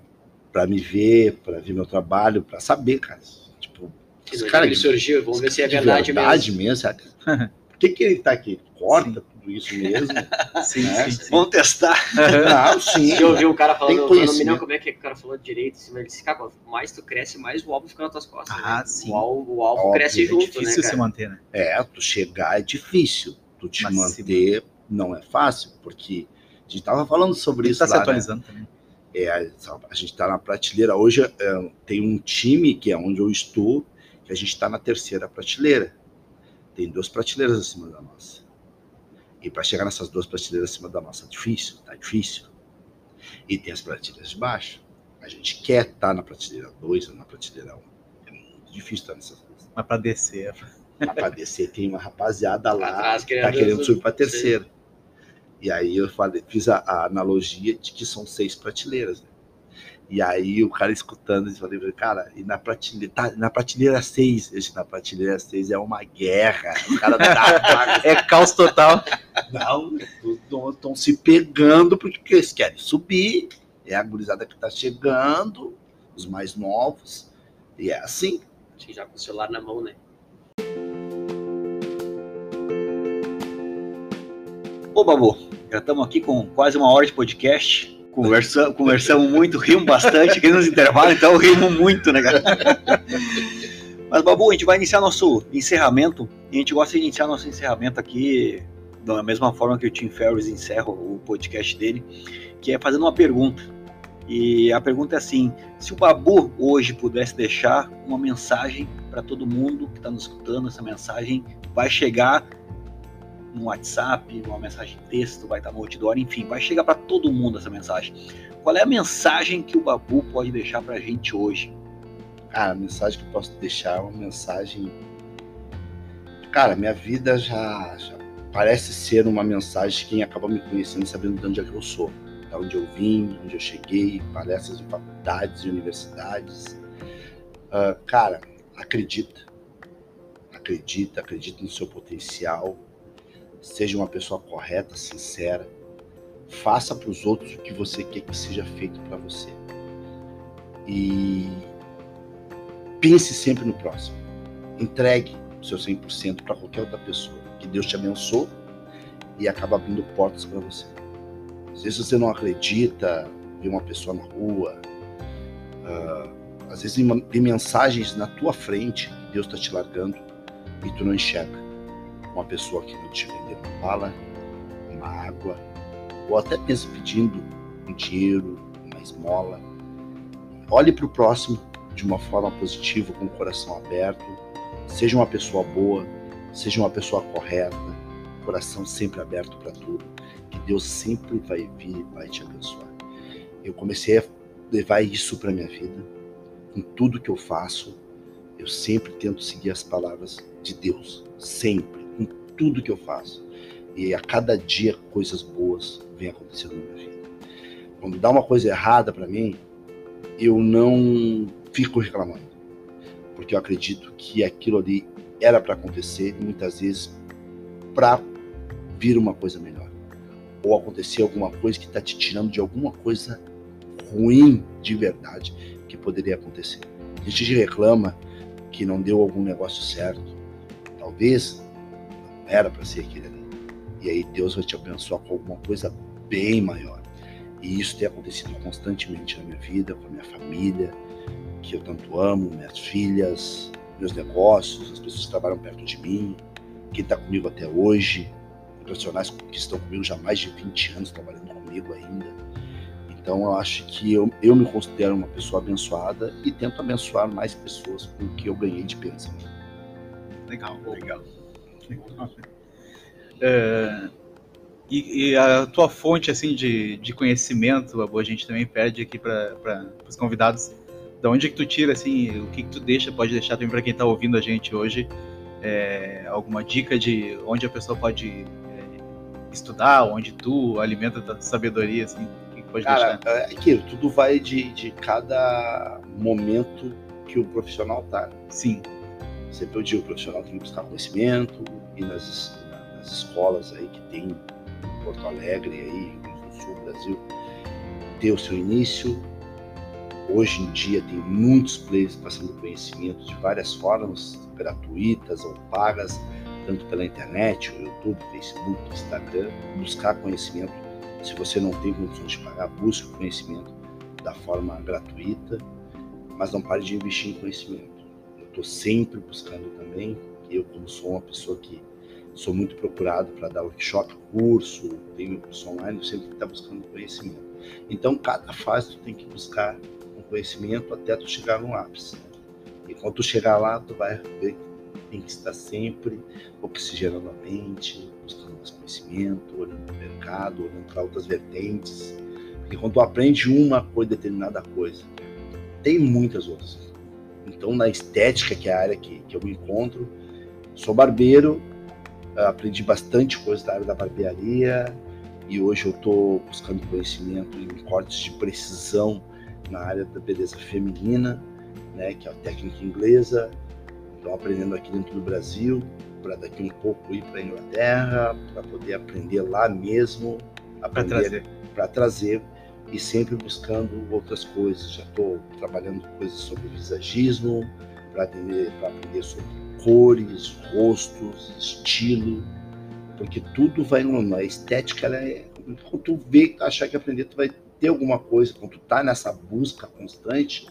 para me ver, para ver meu trabalho, para saber, cara. Tipo, Que esse cara ele surgiu, vamos ver se é de verdade, verdade mesmo. mesmo. que, que ele tá aqui? Corta tudo isso mesmo. Sim, É, sim, sim. Vamos testar. Não, sim. Se eu ouvi um cara falando, eu não me lembro como é que o cara falou direito, assim, mas ele disse, cara, mais tu cresce, mais o álbum fica nas tuas costas. Ah, né? sim. O álbum, o álbum Óbvio, cresce é junto, Difícil né, se cara? manter, né? É, tu chegar é difícil. Tu te Mas se- manter não é fácil, porque a gente tava falando sobre isso tá se lá, né? atualizando também. É, a a gente está na prateleira. Hoje é, tem um time, que é onde eu estou, que a gente está na terceira prateleira. Tem duas prateleiras acima da nossa. E para chegar nessas duas prateleiras acima da nossa, é difícil, tá difícil. E tem as prateleiras de baixo. A gente quer estar na prateleira 2 ou na prateleira 1. Um. É muito difícil estar nessas duas. Mas pra descer. Para descer, tem uma rapaziada lá Atrás, que querendo tá querendo subir. subir para terceira. E aí eu falei, fiz a, a analogia de que são seis prateleiras. Né? E aí o cara escutando, eu falei, cara, e na prateleira, tá, na prateleira 6, esse na prateleira 6 é uma guerra. Os caras tá, É caos total. não, estão se pegando porque eles querem subir. É a gurizada que tá chegando, os mais novos. E é assim. Acho que já com o celular na mão, né? Ô, Babu, já estamos aqui com quase uma hora de podcast. Conversa, conversamos muito, rimos bastante aqui nos intervalos, então rimos muito, né, cara? Mas, Babu, a gente vai iniciar nosso encerramento. E a gente gosta de iniciar nosso encerramento aqui da mesma forma que o Tim Ferriss encerra o podcast dele, que é fazendo uma pergunta. E a pergunta é assim: se o Babu hoje pudesse deixar uma mensagem para todo mundo que está nos escutando, essa mensagem vai chegar no WhatsApp, numa mensagem de texto, vai estar no outdoor, enfim, vai chegar para todo mundo essa mensagem. Qual é a mensagem que o Babu pode deixar para a gente hoje? Cara, a mensagem que eu posso deixar é uma mensagem. Cara, minha vida já, já parece ser uma mensagem quem acaba me conhecendo, sabendo de onde é que eu sou, de onde eu vim, onde eu cheguei, palestras em faculdades e universidades. Ah, cara, acredita. Acredita, acredita no seu potencial. Seja uma pessoa correta, sincera. faça para os outros o que você quer que seja feito para você. E pense sempre no próximo. Entregue o seu 100% para qualquer outra pessoa. Que Deus te abençoe e acaba abrindo portas para você. Às vezes você não acredita, vê uma pessoa na rua, uh, às vezes tem mensagens na tua frente que Deus está te largando e tu não enxerga. Uma pessoa que não te vender uma bala, uma água, ou até mesmo pedindo um dinheiro, uma esmola. Olhe para o próximo de uma forma positiva, com o coração aberto. Seja uma pessoa boa, seja uma pessoa correta, coração sempre aberto para tudo, que Deus sempre vai vir e vai te abençoar. Eu comecei a levar isso para minha vida, em tudo que eu faço, eu sempre tento seguir as palavras de Deus, sempre, em tudo que eu faço. E a cada dia coisas boas vêm acontecendo na minha vida. Quando dá uma coisa errada para mim, eu não fico reclamando, porque eu acredito que aquilo ali era para acontecer e muitas vezes para vir uma coisa melhor. Ou acontecer alguma coisa que está te tirando de alguma coisa ruim de verdade que poderia acontecer. A gente reclama que não deu algum negócio certo. Talvez era para ser aquele ali. E aí Deus vai te abençoar com alguma coisa bem maior. E isso tem acontecido constantemente na minha vida, com a minha família, que eu tanto amo, minhas filhas, meus negócios, as pessoas que trabalham perto de mim, quem está comigo até hoje, profissionais que estão comigo já há mais de 20 anos trabalhando comigo ainda. Então eu acho que eu, eu me considero uma pessoa abençoada e tento abençoar mais pessoas com o que eu ganhei de bênção. Legal, legal. É, e, e, a tua fonte assim de, de conhecimento, a gente também pede aqui para os convidados, da onde é que tu tira assim, o que, que tu deixa, pode deixar também para quem está ouvindo a gente hoje, é, alguma dica de onde a pessoa pode estudar, onde tu alimenta a tua sabedoria, assim, que pode Cara, deixar? é aquilo, tudo vai de, de cada momento que o profissional tá. Sim. Sempre eu digo, o profissional tem que buscar conhecimento, e nas, nas escolas aí que tem em Porto Alegre, aí, no sul do Brasil, ter o seu início. Hoje em dia tem muitos players passando conhecimento de várias formas, gratuitas ou pagas, tanto pela internet, o YouTube, Facebook, Instagram, buscar conhecimento. Se você não tem condições de pagar, busque o conhecimento da forma gratuita, mas não pare de investir em conhecimento. Eu estou sempre buscando também, eu como sou uma pessoa que sou muito procurado para dar workshop, curso, tenho curso online, eu sempre está buscando conhecimento. Então, cada fase tu tem que buscar um conhecimento até tu chegar no ápice. E quando tu chegar lá, tu vai ver tem que estar sempre oxigenando a mente, buscando mais conhecimento, olhando para o mercado, olhando para outras vertentes. Porque quando tu aprende uma coisa, determinada coisa, tem muitas outras. Então, na estética, que é a área que, que eu me encontro, sou barbeiro, aprendi bastante coisa da área da barbearia e hoje eu estou buscando conhecimento em cortes de precisão na área da beleza feminina, né, que é a técnica inglesa, estão aprendendo aqui dentro do Brasil, para daqui um pouco ir para a Inglaterra, para poder aprender lá mesmo, para trazer. trazer e sempre buscando outras coisas. Já estou trabalhando coisas sobre visagismo, para aprender sobre cores, rostos, estilo, porque tudo vai no a estética, ela é quando tu vê, achar que aprender, tu vai ter alguma coisa, quando tu tá nessa busca constante,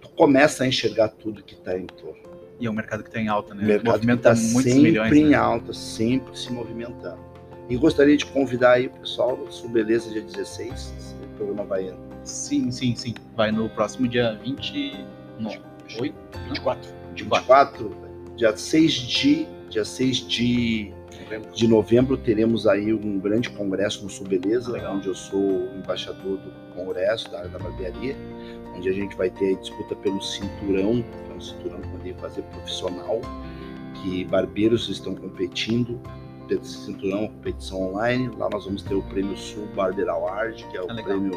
tu começa a enxergar tudo que está em torno. E é um mercado que está em alta, né? O mercado Movimenta está muitos sempre milhões. em né? alta, sempre se movimentando. E gostaria de convidar aí o pessoal, Sul Beleza, dia 16, esse programa vai Sim, sim, sim. Vai no próximo dia 29. 8? 24. 24, dia 6 de, dia 6 de, de novembro, teremos aí um grande congresso no Sul Beleza, Legal. onde eu sou embaixador do congresso da área da barbearia, onde a gente vai ter a disputa pelo cinturão, que é um cinturão que poder fazer profissional, que barbeiros estão competindo pelo cinturão, competição online. Lá nós vamos ter o Prêmio Sul Barber Award, que é o Ah, prêmio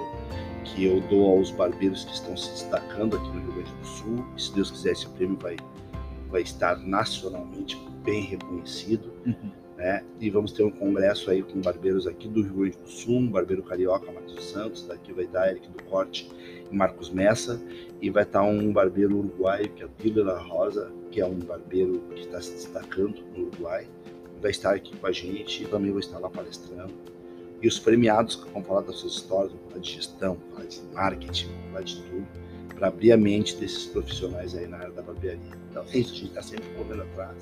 que eu dou aos barbeiros que estão se destacando aqui no Rio Grande do Sul. E se Deus quiser, esse prêmio vai, vai estar nacionalmente bem reconhecido. Uhum. né? E vamos ter um congresso aí com barbeiros aqui do Rio Grande do Sul, um barbeiro carioca, Marcos Santos, daqui vai estar Eric do Corte e Marcos Messa, e vai estar um barbeiro uruguaio, que é o Tilo da Rosa, que é um barbeiro que está se destacando no Uruguai, vai estar aqui com a gente e também vou estar lá palestrando. E os premiados que vão falar das suas histórias, vão falar de gestão, vão falar de marketing, vão falar de tudo, para abrir a mente desses profissionais aí na área da barbearia. Então é isso, a gente está sempre correndo atrás,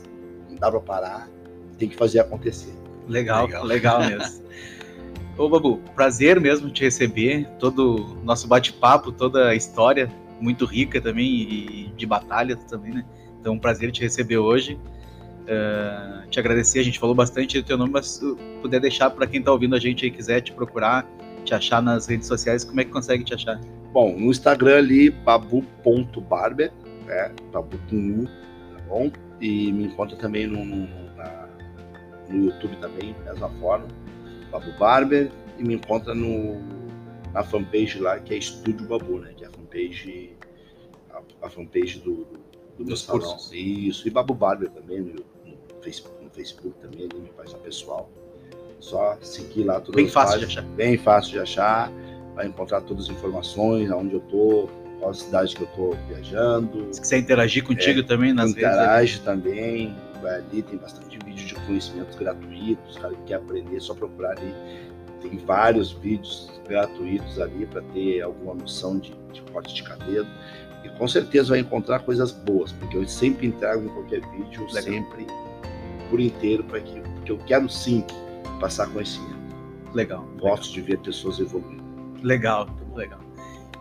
não dá para parar, tem que fazer acontecer. Legal, legal, legal mesmo. Ô, Babu, prazer mesmo te receber, todo o nosso bate-papo, toda a história muito rica também e de batalha também, né? Então, um prazer te receber hoje. Uh, te agradecer, a gente falou bastante do teu nome, mas se puder deixar para quem está ouvindo a gente aí quiser te procurar, te achar nas redes sociais, como é que consegue te achar? Bom, no Instagram ali, babu.barber, né? Babu com U, tá bom? E me encontra também no, no, na, no YouTube também, mesma forma, Babu Barber, e me encontra no, na fanpage lá, que é Estúdio Babu, né? Que é a fanpage, a, a fanpage do, do meu salão. Cursos. Isso, e Babu Barber também no, no, Facebook, no Facebook também, ali, minha página pessoal. Só seguir lá tudo. Bem fácil páginas, de achar. Bem fácil de achar. Vai encontrar todas as informações, aonde eu tô, qual cidade que eu tô viajando. Se quiser interagir contigo é, também nas interage redes. Interage também. Vai ali, tem bastante vídeo de conhecimentos gratuitos. Cara que quer aprender, é só procurar ali. Tem vários vídeos gratuitos ali para ter alguma noção de, de corte de cabelo. E com certeza vai encontrar coisas boas, porque eu sempre entrego em qualquer vídeo, Legal. sempre por inteiro, para que, porque eu quero sim passar conhecimento. Legal. Gosto legal. de ver pessoas evoluindo. Legal, legal.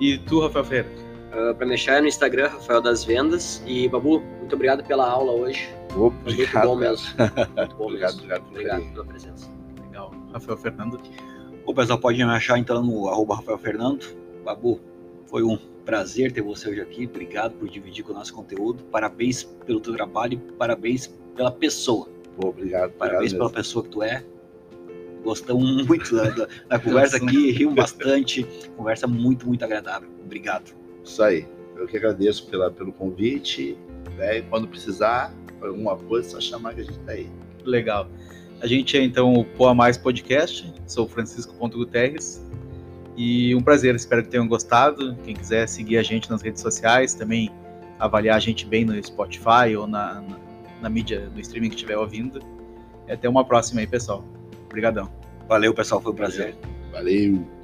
E tu, Rafael Ferreira? Uh, ah, para me achar no Instagram, Rafael das Vendas. E, Babu, muito obrigado pela aula hoje. obrigado. Muito bom mesmo. Muito bom obrigado, mesmo. obrigado, obrigado pela presença. Legal. Rafael Fernando. O pessoal pode me achar então no arroba Rafael Fernando. Babu, foi um prazer ter você hoje aqui. Obrigado por dividir com o nosso conteúdo. Parabéns pelo teu trabalho, parabéns pela pessoa. Pô, obrigado. Parabéns pela pessoa que tu é. Gostamos muito da, da, da conversa aqui, rimos bastante. Conversa muito, muito agradável. Obrigado. Isso aí. Eu que agradeço pela, pelo convite. Né? Quando precisar, alguma coisa, é só chamar que a gente tá aí. Legal. A gente é então o Poa Mais Podcast. Sou Francisco Ponto Guterres. E um prazer, espero que tenham gostado. Quem quiser seguir a gente nas redes sociais, também avaliar a gente bem no Spotify ou na, na, na mídia, no streaming que estiver ouvindo. E até uma próxima aí, pessoal. Obrigadão. Valeu, pessoal, foi um prazer. Valeu.